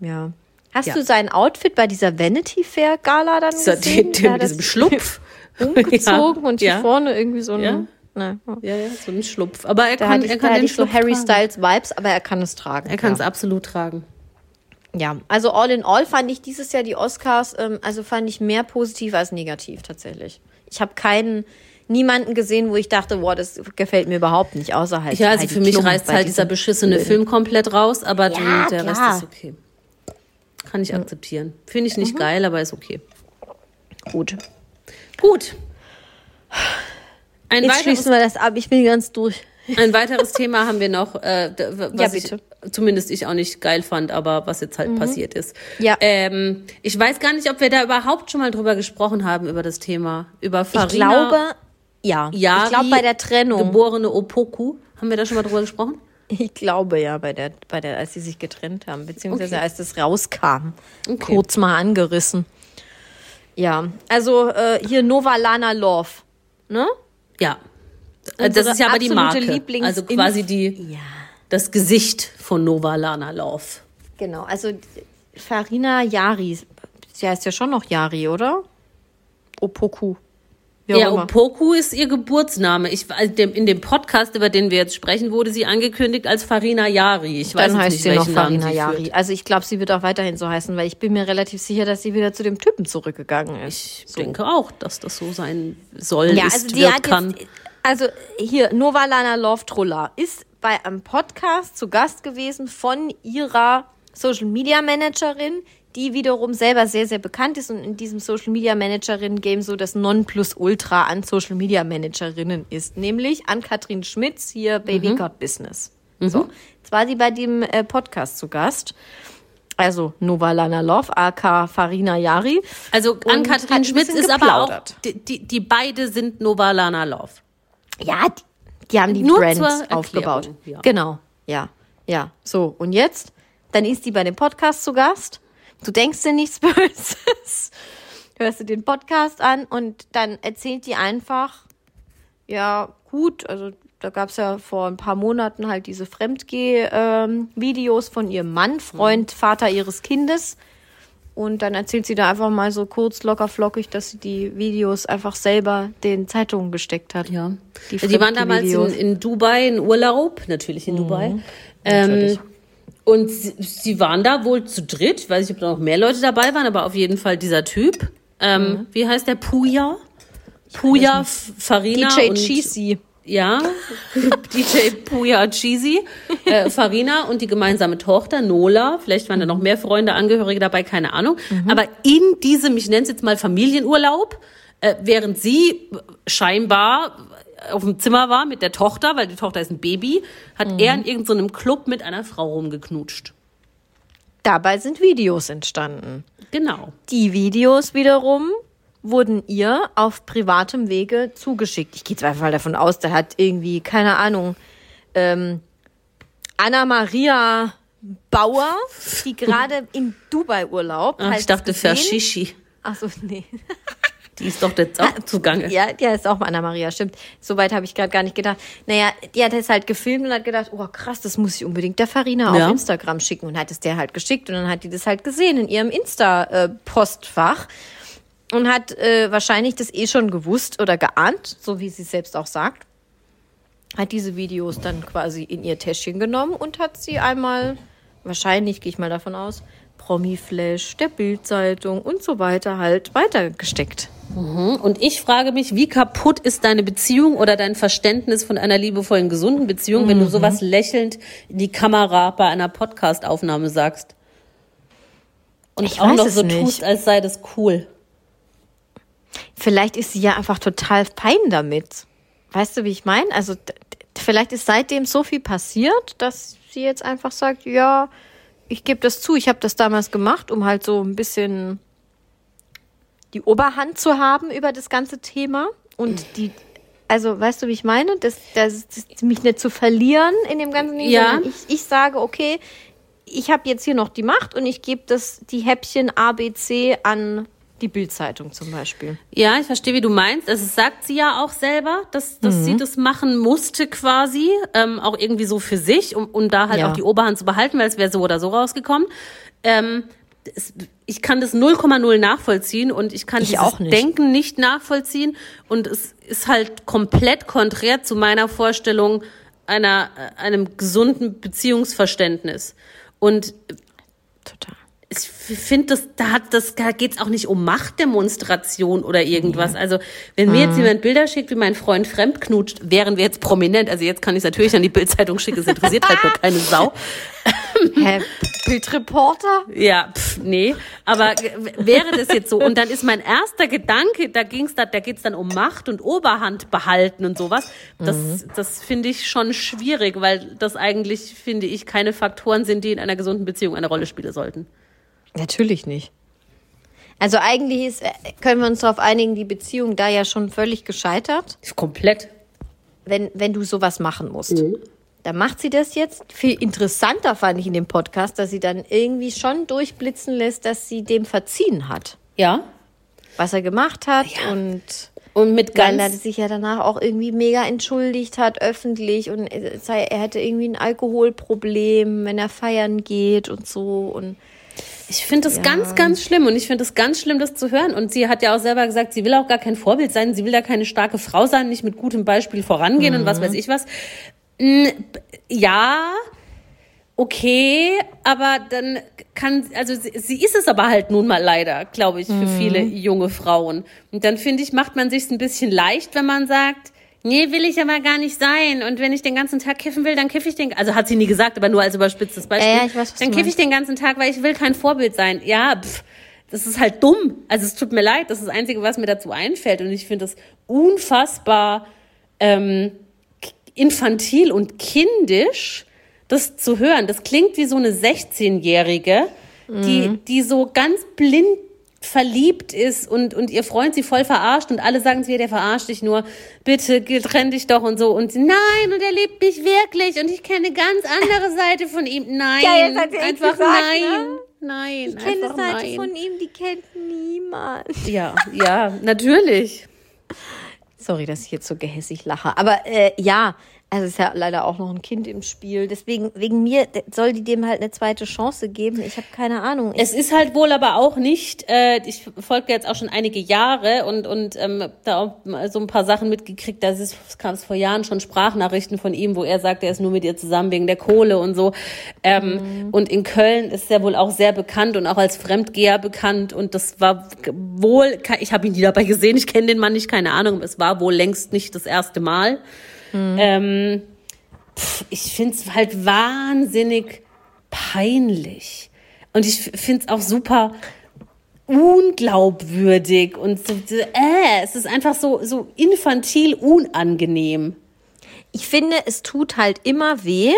Ja. Hast Ja. du sein Outfit bei dieser Vanity Fair Gala dann Dieser gesehen? Typ Ja, mit diesem Schlupf. umgezogen Ja. und hier vorne irgendwie so ein. Ja. Ne. Ja, ja, so ein Schlupf. Aber er Da kann, ich, er kann den so Schlupf Harry. Styles Vibes, aber er kann es tragen. Er kann es absolut tragen. Ja, also all in all fand ich dieses Jahr die Oscars, ähm, also fand ich mehr positiv als negativ tatsächlich. Ich habe keinen, niemanden gesehen, wo ich dachte, boah, das gefällt mir überhaupt nicht, außer halt. Ja, also Heidi für mich Klum reißt halt dieser beschissene Film komplett raus, aber Ja, der Rest klar. ist okay. Kann ich akzeptieren. Finde ich nicht geil, aber ist okay. Gut. Gut. Ein Jetzt weiteres, schließen wir das ab, ich bin ganz durch. ein weiteres Thema haben wir noch, äh, was Ja, bitte. ich zumindest ich auch nicht geil fand, aber was jetzt halt passiert ist. Ja. Ähm, ich weiß gar nicht, ob wir da überhaupt schon mal drüber gesprochen haben, über das Thema. Über Farina. Ich glaube, ja. Yari, ich glaube bei der Trennung. Geborene Opoku. Haben wir da schon mal drüber gesprochen? Ich glaube ja, bei der, bei der, als sie sich getrennt haben, beziehungsweise Okay. als das rauskam. Okay. Kurz mal angerissen. Ja, also äh, hier Nova Lana Love. Ne? Ja. Äh, Das Unsere ist ja aber die Marke. Lieblings- also quasi die, Ja. das Gesicht von Nova Lana Love. Genau, also Farina Yari. Sie heißt ja schon noch Yari, oder? Opoku. Ja, immer. Opoku ist ihr Geburtsname. Ich, also dem, in dem Podcast, über den wir jetzt sprechen, wurde sie angekündigt als Farina Yari. Ich weiß Dann jetzt heißt nicht, sie noch Namen Farina sie Yari. führt. Also ich glaube, sie wird auch weiterhin so heißen, weil ich bin mir relativ sicher, dass sie wieder zu dem Typen zurückgegangen ist. Ich denke auch, dass das so sein soll, Ja, ist, also die wird, hat kann. jetzt, also hier, Nova Lana Love Trulla ist bei einem Podcast zu Gast gewesen von ihrer Social Media Managerin, die wiederum selber sehr, sehr bekannt ist und in diesem Social Media Managerinnen Game so das Nonplusultra an Social Media Managerinnen ist, nämlich an Katrin Schmitz, hier Baby Got Business. So, jetzt war sie bei dem äh, Podcast zu Gast. Also Nova Lana Love, AK Farina Yari. Also an Katrin Schmitz ist aber auch, geplaudert. die, die, beide sind Nova Lana Love. Ja, die, die haben die Nur Brand aufgebaut. ja. Genau, ja, ja. So, und jetzt dann ist die bei dem Podcast zu Gast. Du denkst dir nichts Böses. Hörst du den Podcast an und dann erzählt die einfach, ja, gut, also da gab es ja vor ein paar Monaten halt diese Fremdgeh-Videos ähm, von ihrem Mann, Freund, Vater ihres Kindes. Und dann erzählt sie da einfach mal so kurz, locker, flockig, dass sie die Videos einfach selber den Zeitungen gesteckt hat. Ja. Die, die waren damals in, in, Dubai in Urlaub, natürlich in mhm. Dubai. Ähm, und sie, sie, waren da wohl zu dritt. Ich weiß nicht, ob da noch mehr Leute dabei waren, aber auf jeden Fall dieser Typ. Ähm, mhm. Wie heißt der? Puya? Puya, Farina DJ und Cheesy. Ja, DJ Puya Cheesy, äh, Farina und die gemeinsame Tochter Nola. Vielleicht waren da noch mehr Freunde, Angehörige dabei, keine Ahnung. Mhm. Aber in diesem, ich nenne es jetzt mal Familienurlaub, äh, während sie scheinbar auf dem Zimmer war mit der Tochter, weil die Tochter ist ein Baby, hat mhm. er in irgendeinem so Club mit einer Frau rumgeknutscht. Dabei sind Videos entstanden. Genau. Die Videos wiederum wurden ihr auf privatem Wege zugeschickt. Ich gehe zweifelhaft davon aus, der hat irgendwie, keine Ahnung, ähm, Anna Maria Bauer, die gerade im Dubai-Urlaub. Halt ich dachte Fashishi. Ach so, nee. Die ist doch jetzt auch zugange. Ja, die ist auch Anna Maria, stimmt. Soweit habe ich gerade gar nicht gedacht. Naja, die hat es halt gefilmt und hat gedacht, oh krass, das muss ich unbedingt der Farina ja. auf Instagram schicken. Und hat es der halt geschickt und dann hat die das halt gesehen in ihrem Insta-Postfach. und hat äh, wahrscheinlich das eh schon gewusst oder geahnt, so wie sie selbst auch sagt. Hat diese Videos dann quasi in ihr Täschchen genommen und hat sie einmal, wahrscheinlich gehe ich mal davon aus, Promi-Flash, der Bildzeitung und so weiter halt weitergesteckt. Mhm. Und ich frage mich, wie kaputt ist deine Beziehung oder dein Verständnis von einer liebevollen, gesunden Beziehung, wenn du mhm. sowas lächelnd in die Kamera bei einer Podcastaufnahme sagst? Und ich auch noch so nicht. tust, als sei das cool. Vielleicht ist sie ja einfach total fein damit. Weißt du, wie ich meine? Also vielleicht ist seitdem so viel passiert, dass sie jetzt einfach sagt, ja, ich gebe das zu, ich habe das damals gemacht, um halt so ein bisschen die Oberhand zu haben über das ganze Thema und die also weißt du, wie ich meine, das, das, das mich nicht zu verlieren in dem ganzen Ding, ja. ich, ich sage, okay, ich habe jetzt hier noch die Macht und ich gebe das die Häppchen A B C an die Bildzeitung zum Beispiel. Ja, ich verstehe, wie du meinst. Also sagt sie ja auch selber, dass, dass mhm. sie das machen musste quasi, ähm, auch irgendwie so für sich, um, um da halt ja. auch die Oberhand zu behalten, weil es wäre so oder so rausgekommen. Ähm, es, ich kann das 0,0 nachvollziehen und ich kann ich dieses nicht. Denken nicht nachvollziehen und es ist halt komplett konträr zu meiner Vorstellung einer, einem gesunden Beziehungsverständnis. Und Total ich finde, das, da hat das, da geht's auch nicht um Machtdemonstration oder irgendwas. Also, wenn mir jetzt mhm. jemand Bilder schickt, wie mein Freund fremdknutscht, wären wir jetzt prominent. Also jetzt kann ich es natürlich an die Bildzeitung schicken, es interessiert halt nur keine Sau. Hä? Bildreporter? Ja, pf, nee. Aber wäre das jetzt so? Und dann ist mein erster Gedanke, da ging's da, da geht's dann um Macht und Oberhand behalten und sowas. Das, mhm. das finde ich schon schwierig, weil das eigentlich, finde ich, keine Faktoren sind, die in einer gesunden Beziehung eine Rolle spielen sollten. Natürlich nicht. Also eigentlich ist, äh, können wir uns darauf einigen, die Beziehung da ja schon völlig gescheitert. Komplett. Wenn, wenn du sowas machen musst. Mhm. Dann macht sie das jetzt. Viel interessanter fand ich in dem Podcast, dass sie dann irgendwie schon durchblitzen lässt, dass sie dem verziehen hat. Ja. Was er gemacht hat ja. und und mit ganz weil er sich ja danach auch irgendwie mega entschuldigt hat öffentlich und er hätte irgendwie ein Alkoholproblem, wenn er feiern geht und so und ich finde das ja. ganz, ganz schlimm und ich finde es ganz schlimm, das zu hören. Und sie hat ja auch selber gesagt, sie will auch gar kein Vorbild sein, sie will da keine starke Frau sein, nicht mit gutem Beispiel vorangehen mhm. und was mhm. weiß ich was. Ja, okay, aber dann kann, also sie, sie ist es aber halt nun mal leider, glaube ich, für mhm. viele junge Frauen. Und dann finde ich, macht man sich ein bisschen leicht, wenn man sagt, Nee, will ich aber gar nicht sein. Und wenn ich den ganzen Tag kiffen will, dann kiffe ich den, also hat sie nie gesagt, aber nur als überspitztes Beispiel. Ja, ich weiß, was dann kiffe ich den ganzen Tag, weil ich will kein Vorbild sein. Ja, pff, das ist halt dumm. Also es tut mir leid, das ist das Einzige, was mir dazu einfällt. Und ich finde das unfassbar ähm, infantil und kindisch, das zu hören. Das klingt wie so eine 16-Jährige, die, mhm. die so ganz blind verliebt ist und, und ihr Freund sie voll verarscht und alle sagen zu ihr, der verarscht dich nur, bitte trenn dich doch und so. Und sie, nein, und er liebt mich wirklich und ich kenne ganz andere Seite von ihm. Nein, Ja, einfach gesagt, nein. ne? Nein, Ich kenne Seite nein. von ihm, die kennt niemand. Ja, ja, natürlich. Sorry, dass ich jetzt so gehässig lache. Aber äh, ja, also es ist ja leider auch noch ein Kind im Spiel. Deswegen, wegen mir soll die dem halt eine zweite Chance geben. Ich habe keine Ahnung. Ich, Es ist halt wohl aber auch nicht, äh, ich folge jetzt auch schon einige Jahre und, und ähm, da auch so ein paar Sachen mitgekriegt, da kam es vor Jahren schon Sprachnachrichten von ihm, wo er sagt, er ist nur mit ihr zusammen wegen der Kohle und so. Ähm, Und in Köln ist er wohl auch sehr bekannt und auch als Fremdgeher bekannt und das war wohl, ich habe ihn nie dabei gesehen, ich kenne den Mann nicht, keine Ahnung, es war wohl längst nicht das erste Mal. Ähm, pff, ich finde es halt wahnsinnig peinlich. Und ich finde es auch super unglaubwürdig und so, so, äh, es ist einfach so, so infantil unangenehm. ich finde, es tut halt immer weh,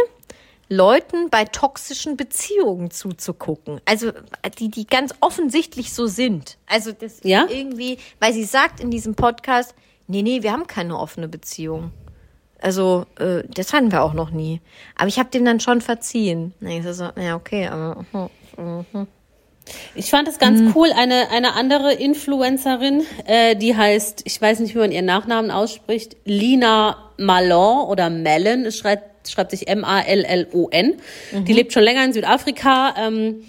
Leuten bei toxischen Beziehungen zuzugucken. Also die, die ganz offensichtlich so sind. Also das Ja? irgendwie, weil sie sagt in diesem Podcast, nee, nee, wir haben keine offene Beziehung. Also, äh, das hatten wir auch noch nie. Aber ich habe dem dann schon verziehen. Nee, ich so, ja, okay, aber. mhm. Ich fand es ganz cool, eine, eine andere Influencerin, äh, die heißt, ich weiß nicht, wie man ihren Nachnamen ausspricht, Lina Malon oder Mellon, es schreibt, schreibt sich M-A-L-L-O-N. Die lebt schon länger in Südafrika ähm,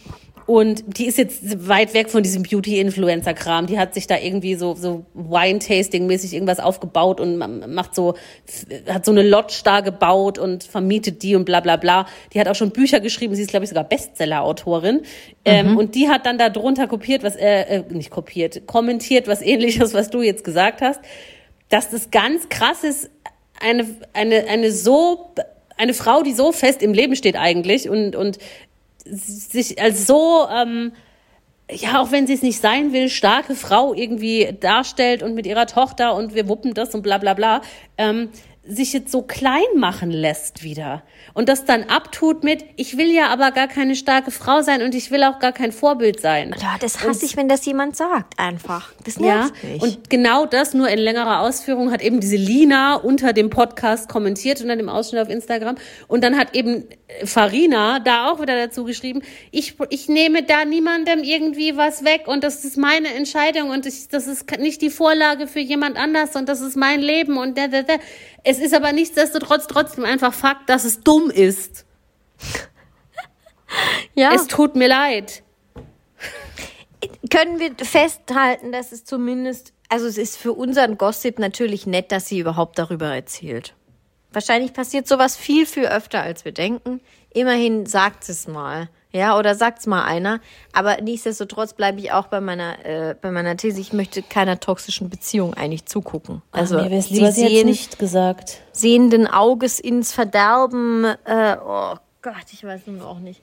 und die ist jetzt weit weg von diesem Beauty-Influencer-Kram. Die hat sich da irgendwie so, so Wine-Tasting-mäßig irgendwas aufgebaut und ma- macht so, hat so eine Lodge da gebaut und vermietet die und bla bla bla. Die hat auch schon Bücher geschrieben, sie ist, glaube ich, sogar Bestseller-Autorin. Ähm, und die hat dann da drunter kopiert, was, äh, äh, nicht kopiert, kommentiert, was ähnliches, was du jetzt gesagt hast, dass das ganz krass ist, eine, eine, eine so, eine Frau, die so fest im Leben steht eigentlich und, und sich als so, ähm, ja, auch wenn sie es nicht sein will, starke Frau irgendwie darstellt und mit ihrer Tochter und wir wuppen das und bla bla bla, ähm, sich jetzt so klein machen lässt wieder. Und das dann abtut mit, ich will ja aber gar keine starke Frau sein und ich will auch gar kein Vorbild sein. Ja, das hasse ich, wenn das jemand sagt, einfach. Das Ja, nervt mich. und genau das nur in längerer Ausführung hat eben diese Lina unter dem Podcast kommentiert, unter dem Ausschnitt auf Instagram. Und dann hat eben Farina da auch wieder dazu geschrieben, ich, ich nehme da niemandem irgendwie was weg und das ist meine Entscheidung und ich, das ist nicht die Vorlage für jemand anders und das ist mein Leben und da, da, da. Es ist aber nichtsdestotrotz trotzdem einfach Fakt, dass es dumm ist. ja. Es tut mir leid. können wir festhalten, dass es zumindest, also es ist für unseren Gossip natürlich nett, dass sie überhaupt darüber erzählt. Wahrscheinlich passiert sowas viel, viel öfter, als wir denken. Immerhin sagt es mal. Ja, oder sagt's mal einer. Aber nichtsdestotrotz bleibe ich auch bei meiner, äh, bei meiner These, ich möchte keiner toxischen Beziehung eigentlich zugucken. Also, mir wär's sie lieber, sie sehen, nicht gesagt. sehenden Auges ins Verderben. Äh, oh Gott, ich weiß nun auch nicht.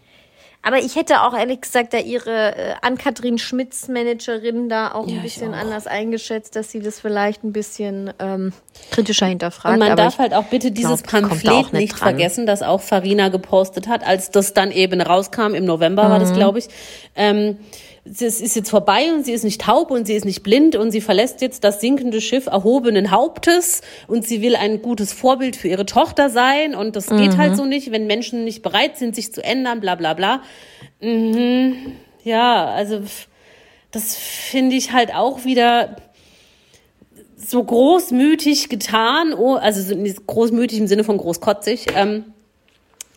Aber ich hätte auch ehrlich gesagt da ihre äh, Ann-Kathrin Schmitz Managerin da auch Ja, ein bisschen auch. anders eingeschätzt, dass sie das vielleicht ein bisschen ähm, kritischer hinterfragt. Und man darf halt auch bitte dieses glaub, Pamphlet nicht dran. vergessen, das auch Farina gepostet hat, als das dann eben rauskam, im November war Mhm. das, glaube ich. Ähm, es ist jetzt vorbei und sie ist nicht taub und sie ist nicht blind und sie verlässt jetzt das sinkende Schiff erhobenen Hauptes und sie will ein gutes Vorbild für ihre Tochter sein und das geht Mhm. halt so nicht, wenn Menschen nicht bereit sind, sich zu ändern, bla bla bla. Mhm. Ja, also das finde ich halt auch wieder so großmütig getan, oh, also großmütig im Sinne von großkotzig, ähm,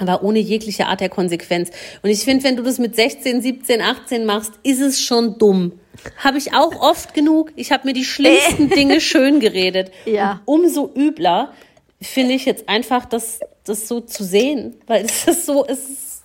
aber ohne jegliche Art der Konsequenz. Und ich finde, wenn du das mit 16, 17, 18 machst, ist es schon dumm. Habe ich auch oft genug. Ich habe mir die schlimmsten Dinge schön geredet. Ja. Und umso übler finde ich jetzt einfach, das, das so zu sehen, weil es ist so, es ist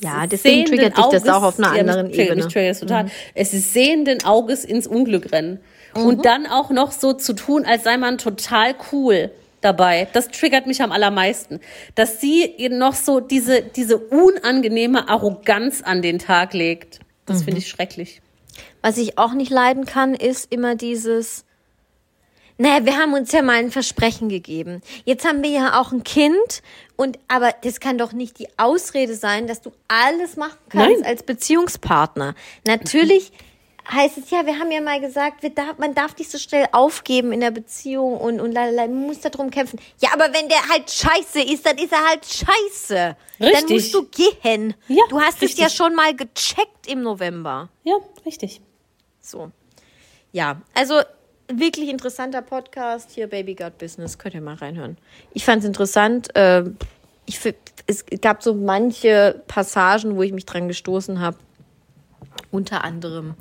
Ja, deswegen triggert dich das auch auf einer Ja, mich anderen triggert- Ebene. Mich triggert total. Es ist sehenden Auges ins Unglück rennen. Und dann auch noch so zu tun, als sei man total cool dabei. Das triggert mich am allermeisten. Dass sie noch so diese, diese unangenehme Arroganz an den Tag legt. Das finde ich schrecklich. Was ich auch nicht leiden kann, ist immer dieses, naja, wir haben uns ja mal ein Versprechen gegeben. Jetzt haben wir ja auch ein Kind und, aber das kann doch nicht die Ausrede sein, dass du alles machen kannst Nein. als Beziehungspartner. Natürlich heißt es, ja, wir haben ja mal gesagt, darf, man darf nicht so schnell aufgeben in der Beziehung und, und lalala, man muss darum kämpfen. Ja, aber wenn der halt scheiße ist, dann ist er halt scheiße. Dann Richtig. musst du gehen. Ja, du hast es richtig. ja schon mal gecheckt im November. Ja, richtig. So. Ja, also wirklich interessanter Podcast hier, Baby Got Business. Könnt ihr mal reinhören. Ich fand es interessant. Äh, ich, es gab so manche Passagen, wo ich mich dran gestoßen habe. Unter anderem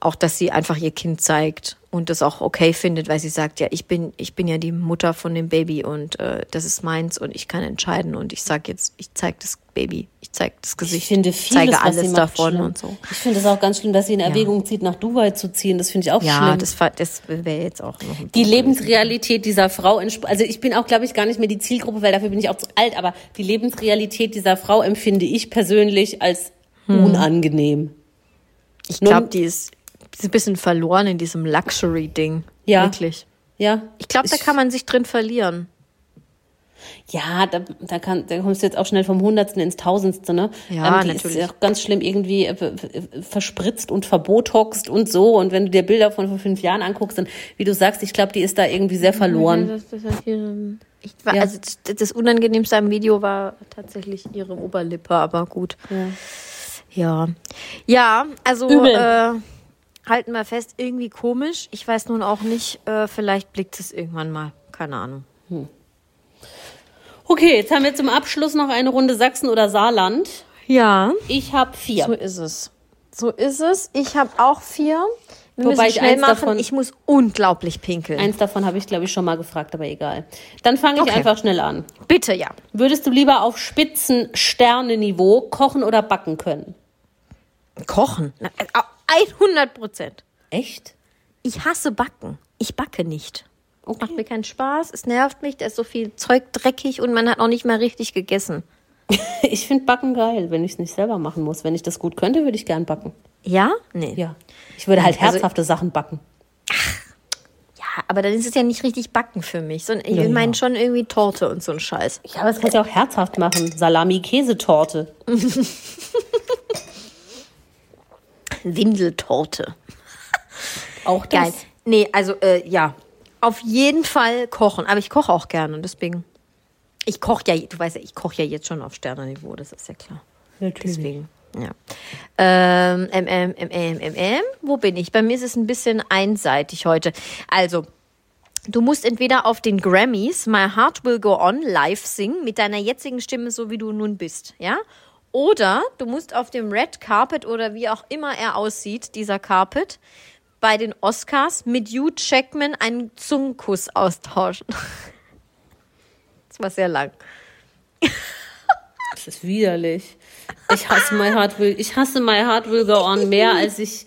auch, dass sie einfach ihr Kind zeigt und das auch okay findet, weil sie sagt, ja, ich bin, ich bin ja die Mutter von dem Baby und äh, das ist meins und ich kann entscheiden und ich sag jetzt, ich zeig das Baby, ich zeig das Gesicht, Ich finde vieles, zeige alles davon schlimm. und so. Ich finde es auch ganz schlimm, dass sie in Erwägung zieht, nach Dubai zu ziehen. Das finde ich auch Ja, schlimm. das, war- das wäre jetzt auch noch die Lebensrealität dieser Frau, also ich bin auch, glaube ich, gar nicht mehr die Zielgruppe, weil dafür bin ich auch zu alt, aber die Lebensrealität dieser Frau empfinde ich persönlich als Hm. unangenehm. Ich glaube, die ist ein bisschen verloren in diesem Luxury-Ding. Ja. Wirklich. Ja. Ich glaube, da kann man sich drin verlieren. Ja, da, da, kann, da kommst du jetzt auch schnell vom Hundertsten ins Tausendste, ne? Ja, die natürlich. ist ja auch ganz schlimm irgendwie äh, verspritzt und verbotoxt und so. Und wenn du dir Bilder von vor fünf Jahren anguckst, dann, wie du sagst, ich glaube, die ist da irgendwie sehr verloren. Das, das, das, hier, ich war, Ja. Also das, das Unangenehmste am Video war tatsächlich ihre Oberlippe, aber gut. Ja. Ja, also Übel. äh, halten wir fest, irgendwie komisch. Ich weiß nun auch nicht, äh, vielleicht blickt es irgendwann mal. Keine Ahnung. Okay, jetzt haben wir zum Abschluss noch eine Runde Sachsen oder Saarland. Ja. Ich habe vier. So ist es. So ist es. Ich habe auch vier. Wir Wobei ich schnell eins machen. davon- ich muss unglaublich pinkeln. Eins davon habe ich, glaube ich, schon mal gefragt, aber egal. Dann fange ich Okay. einfach schnell an. Bitte, ja. Würdest du lieber auf Spitzen-Sterne-Niveau kochen oder backen können? Kochen. Na, äh, 100 Prozent. Echt? Ich hasse Backen. Ich backe nicht. Okay. Macht mir keinen Spaß. Es nervt mich. Da ist so viel Zeug dreckig und man hat noch nicht mal richtig gegessen. Ich finde Backen geil, wenn ich es nicht selber machen muss. Wenn ich das gut könnte, würde ich gern backen. Ja? Nee. Ja. Ich würde halt Also- herzhafte Sachen backen. Ja, aber dann ist es ja nicht richtig Backen für mich. Sondern ich Ja, ja. meine schon irgendwie Torte und so ein Scheiß. Ja, aber das kannst du auch herzhaft machen. Salami-Käsetorte. Windeltorte. Auch das. Geil. Nee, also äh, ja. Auf jeden Fall kochen. Aber ich koche auch gerne. Deswegen. Ich koche ja, du weißt ja, ich koche ja jetzt schon auf Sternenniveau. Das ist ja klar. Natürlich. Deswegen. Ja. Ähm, ähm, ähm, ähm, ähm. Wo bin ich? Bei mir ist es ein bisschen einseitig heute. Also, du musst entweder auf den Grammys My Heart Will Go On live singen mit deiner jetzigen Stimme, so wie du nun bist, ja? Oder du musst auf dem Red Carpet oder wie auch immer er aussieht, dieser Carpet, bei den Oscars mit Hugh Jackman einen Zungenkuss austauschen. Das war sehr lang. Das ist widerlich. Ich hasse My Heart Will, ich hasse My Heart Will Go On mehr, als ich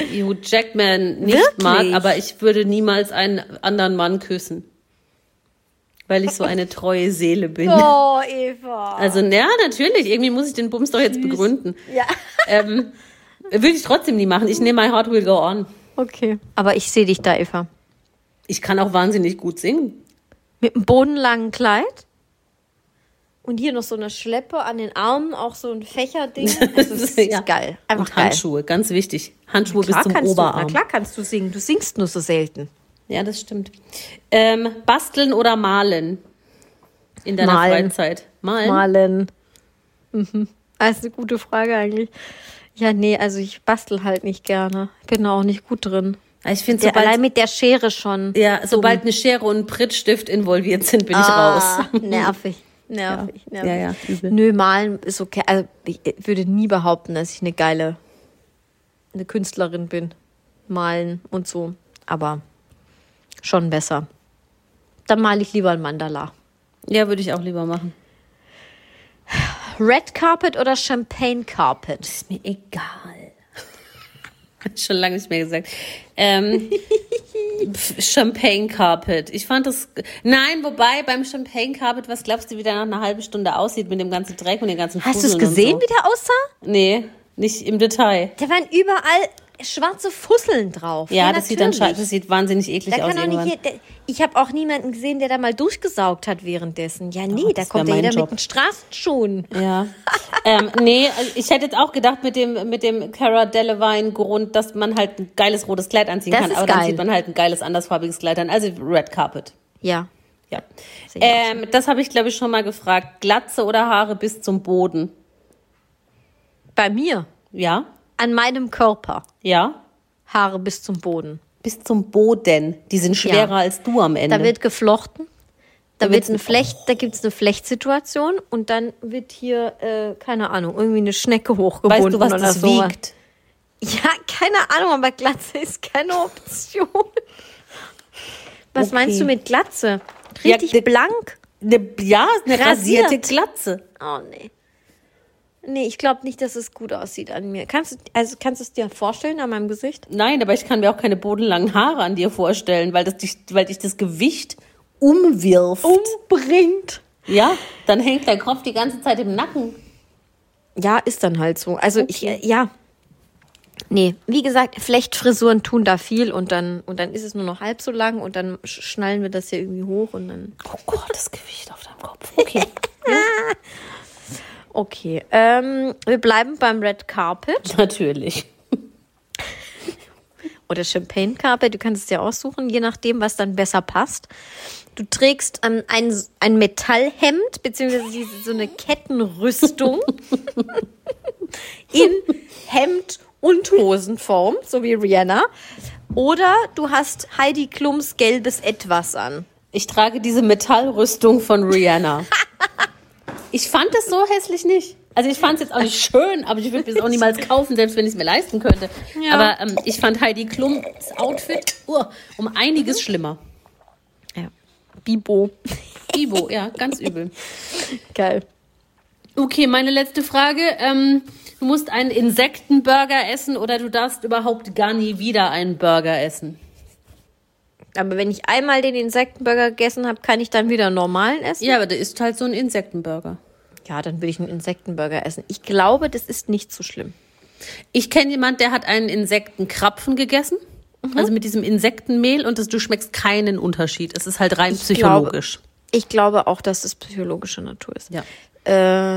Hugh Jackman nicht Wirklich? mag, aber ich würde niemals einen anderen Mann küssen. Weil ich so eine treue Seele bin. Oh, Eva. Also, ja, natürlich. Irgendwie muss ich den Bums doch jetzt begründen. Ja. Ähm, würde ich trotzdem nie machen. Ich nehme My Heart Will Go On. Okay. Aber ich sehe dich da, Eva. Ich kann auch wahnsinnig gut singen. Mit einem bodenlangen Kleid. Und hier noch so eine Schleppe an den Armen, auch so ein Fächerding. Das ist, ist Ja. geil. Einfach Und geil. Handschuhe, ganz wichtig. Handschuhe bis zum Oberarm. Du, na klar kannst du singen. Du singst nur so selten. Ja, das stimmt. Ähm, basteln oder malen? In deiner Malen. Freizeit. Malen? Malen. Mhm. Das ist eine gute Frage eigentlich. Ja, nee, also ich bastel halt nicht gerne. Bin da auch nicht gut drin. Ich finde, Der, sobald, allein mit der Schere schon. ja, sobald eine Schere und ein Prittstift involviert sind, bin ich Ah, raus. Nervig. Nervig, nervig. Ja, ja, übel. Nö, malen ist okay. Also ich würde nie behaupten, dass ich eine geile eine Künstlerin bin. Malen und so. Aber schon besser. Dann male ich lieber ein Mandala. Ja, würde ich auch lieber machen. Red Carpet oder Champagne Carpet? Ist mir egal. Schon lange nicht mehr gesagt. Ähm, Champagne Carpet. Ich fand das. Nein, wobei beim Champagne Carpet, was glaubst du, wie der nach einer halben Stunde aussieht mit dem ganzen Dreck und den ganzen Hast du es gesehen, So. wie der aussah? Nee, nicht im Detail. Da waren überall schwarze Fusseln drauf. Ja, das sieht dann das sieht wahnsinnig eklig Da aus hier, der, ich habe auch niemanden gesehen, der da mal durchgesaugt hat währenddessen. Ja, nee, Oh, da kommt ja jeder Job. mit den Straßenschuhen. Ja. ähm, nee, also ich hätte jetzt auch gedacht mit dem, mit dem Cara Delevingne Grund, dass man halt ein geiles rotes Kleid anziehen Das kann, aber dann geil. sieht man halt ein geiles andersfarbiges Kleid an. Also Red Carpet. Ja. Ja. Ähm, das habe ich, glaube ich, schon mal gefragt. Glatze oder Haare bis zum Boden? Bei mir, Ja? An meinem Körper, Ja? Haare bis zum Boden. Bis zum Boden. Die sind schwerer Ja. als du am Ende. Da wird geflochten. Da, Da wird eine Flecht, da gibt es eine Flechtsituation und dann wird hier, äh, keine Ahnung, irgendwie eine Schnecke hochgebunden weißt du, was oder das so. wiegt? Ja, keine Ahnung, aber Glatze ist keine Option. Was Okay. meinst du mit Glatze? Ja, Richtig ne- blank? Eine, ja, eine Rasiert. rasierte Glatze. Oh nee. Nee, ich glaube nicht, dass es gut aussieht an mir. Kannst du, also kannst du es dir vorstellen an meinem Gesicht? Nein, aber ich kann mir auch keine bodenlangen Haare an dir vorstellen, weil, das dich, weil dich das Gewicht umwirft. Umbringt. Ja, dann hängt dein Kopf die ganze Zeit im Nacken. Ja, ist dann halt so. Also ich, Okay. äh, ja. Nee, wie gesagt, Flechtfrisuren tun da viel und dann, und dann ist es nur noch halb so lang und dann sch- schnallen wir das hier irgendwie hoch und dann. Oh Gott, das Gewicht auf deinem Kopf. Okay. Okay, ähm, wir bleiben beim Red Carpet Natürlich. oder Champagne Carpet. Du kannst es dir aussuchen, je nachdem, was dann besser passt. Du trägst ähm, ein, ein Metallhemd, beziehungsweise so eine Kettenrüstung in Hemd- und Hosenform, so wie Rihanna. Oder du hast Heidi Klums gelbes Etwas an. Ich trage diese Metallrüstung von Rihanna. Ich fand es so hässlich nicht. Also ich fand es jetzt auch nicht schön, aber ich würde es auch niemals kaufen, selbst wenn ich es mir leisten könnte. Ja. Aber ähm, ich fand Heidi Klums Outfit uh, um einiges schlimmer. Ja. Bibo. Ivo, ja, ganz übel. Geil. Okay, meine letzte Frage. Ähm, du musst einen Insektenburger essen oder du darfst überhaupt gar nie wieder einen Burger essen. Aber wenn ich einmal den Insektenburger gegessen habe, kann ich dann wieder normalen essen? Ja, aber der ist halt so ein Insektenburger. Ja, dann würde ich einen Insektenburger essen. Ich glaube, das ist nicht so schlimm. Ich kenne jemanden, der hat einen Insektenkrapfen gegessen. Also mit diesem Insektenmehl und das, du schmeckst keinen Unterschied. Es ist halt rein psychologisch. Ich glaube auch, dass es psychologischer Natur ist. Ja.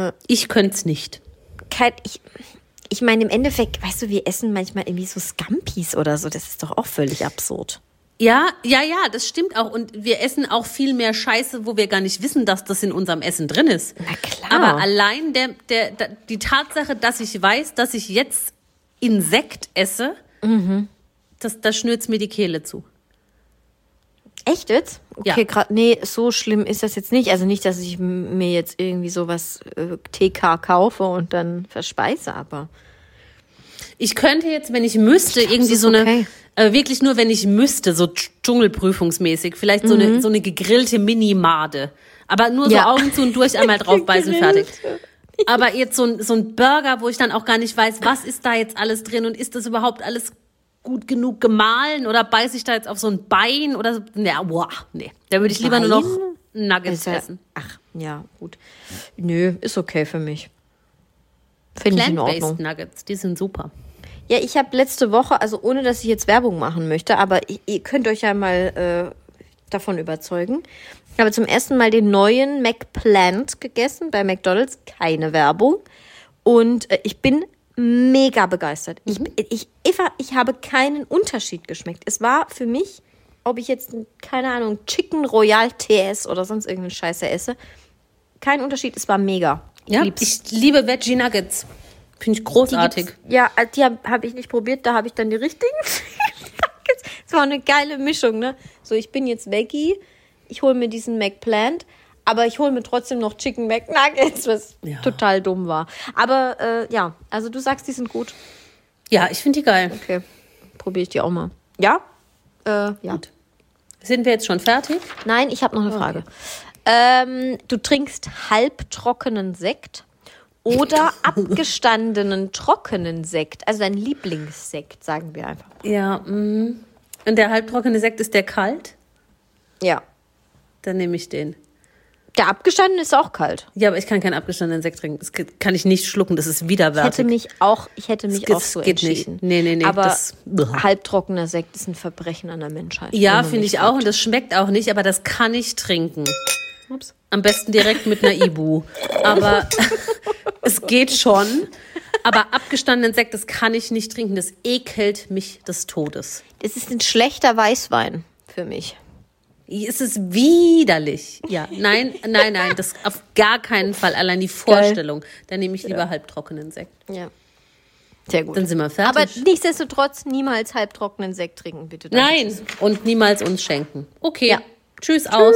Äh, Ich könnte es nicht. kein, ich, ich meine, im Endeffekt, weißt du, wir essen manchmal irgendwie so Scampis oder so. Das ist doch auch völlig absurd. Ja, ja, ja, das stimmt auch. Und wir essen auch viel mehr Scheiße, wo wir gar nicht wissen, dass das in unserem Essen drin ist. Na klar. Aber allein der, der, der, die Tatsache, dass ich weiß, dass ich jetzt Insekt esse, das, das schnürt's mir die Kehle zu. Echt jetzt? Ja. Okay, grad, nee, so schlimm ist das jetzt nicht. Also nicht, dass ich mir jetzt irgendwie sowas äh, TK kaufe und dann verspeise, aber. Ich könnte jetzt, wenn ich müsste, irgendwie so eine, okay. äh, wirklich nur, wenn ich müsste, so Dsch- Dschungelprüfungsmäßig, vielleicht so, eine, so eine gegrillte Mini-Made. Aber nur so Ja. Augen zu und durch einmal draufbeißen, fertig. Aber jetzt so ein, so ein Burger, wo ich dann auch gar nicht weiß, was ist da jetzt alles drin und ist das überhaupt alles gut genug gemahlen oder beiße ich da jetzt auf so ein Bein oder so? Nee, boah, nee. Da würde ich lieber nur noch Bein? Nuggets ja, essen. ach, ja, gut. Nö, ist okay für mich. Finde ich in Ordnung. Nuggets, die sind super. Ja, ich habe letzte Woche, also ohne dass ich jetzt Werbung machen möchte, aber ihr, ihr könnt euch ja mal äh, davon überzeugen. Ich habe zum ersten Mal den neuen McPlant gegessen bei McDonald's. Keine Werbung. Und äh, ich bin mega begeistert. Ich, ich, Eva, ich habe keinen Unterschied geschmeckt. Es war für mich, ob ich jetzt, keine Ahnung, Chicken Royal TS oder sonst irgendeine Scheiße esse, kein Unterschied. Es war mega. Ich Ja, lieb's. ich liebe Veggie Nuggets. Finde ich großartig. Die gibt's- Ja, äh, die habe hab ich nicht probiert, da habe ich dann die richtigen. Es war eine geile Mischung, ne? So, ich bin jetzt Veggie, ich hole mir diesen McPlant, aber ich hole mir trotzdem noch Chicken McNuggets, was Ja. total dumm war. Aber äh, ja, also du sagst, die sind gut. Ja, ich finde die geil. Okay, probiere ich die auch mal. Ja? Äh, ja. Sind wir jetzt schon fertig? Nein, ich habe noch eine Frage. Ähm, du trinkst halbtrockenen Sekt oder abgestandenen trockenen Sekt, also dein Lieblingssekt, sagen wir einfach. Ja. Mm. Und der halbtrockene Sekt ist der kalt? Ja. Dann nehme ich den. Der abgestandene ist auch kalt. Ja, aber ich kann keinen abgestandenen Sekt trinken. Das kann ich nicht schlucken. Das ist Ich hätte widerwärtig. mich auch, ich hätte mich Das auch so geht nicht. entschieden. Nee, nee, nee, Aber das- halbtrockener Sekt ist ein Verbrechen an der Menschheit. ja, finde ich auch. Und das schmeckt auch nicht, aber das kann ich trinken. Ups. Am besten direkt mit einer Ibu. Aber es geht schon. Aber abgestandenen Sekt, das kann ich nicht trinken. Das ekelt mich des Todes. Das ist ein schlechter Weißwein für mich. Es ist widerlich. Ja, nein, nein, nein, das auf gar keinen Fall. Allein die Vorstellung. Da nehme ich lieber ja. halbtrockenen Sekt. Ja. Sehr gut. Dann sind wir fertig. Aber nichtsdestotrotz niemals halbtrockenen Sekt trinken, bitte. Nein, und niemals uns schenken. Okay. Ja. Tschüss, Tschüss aus.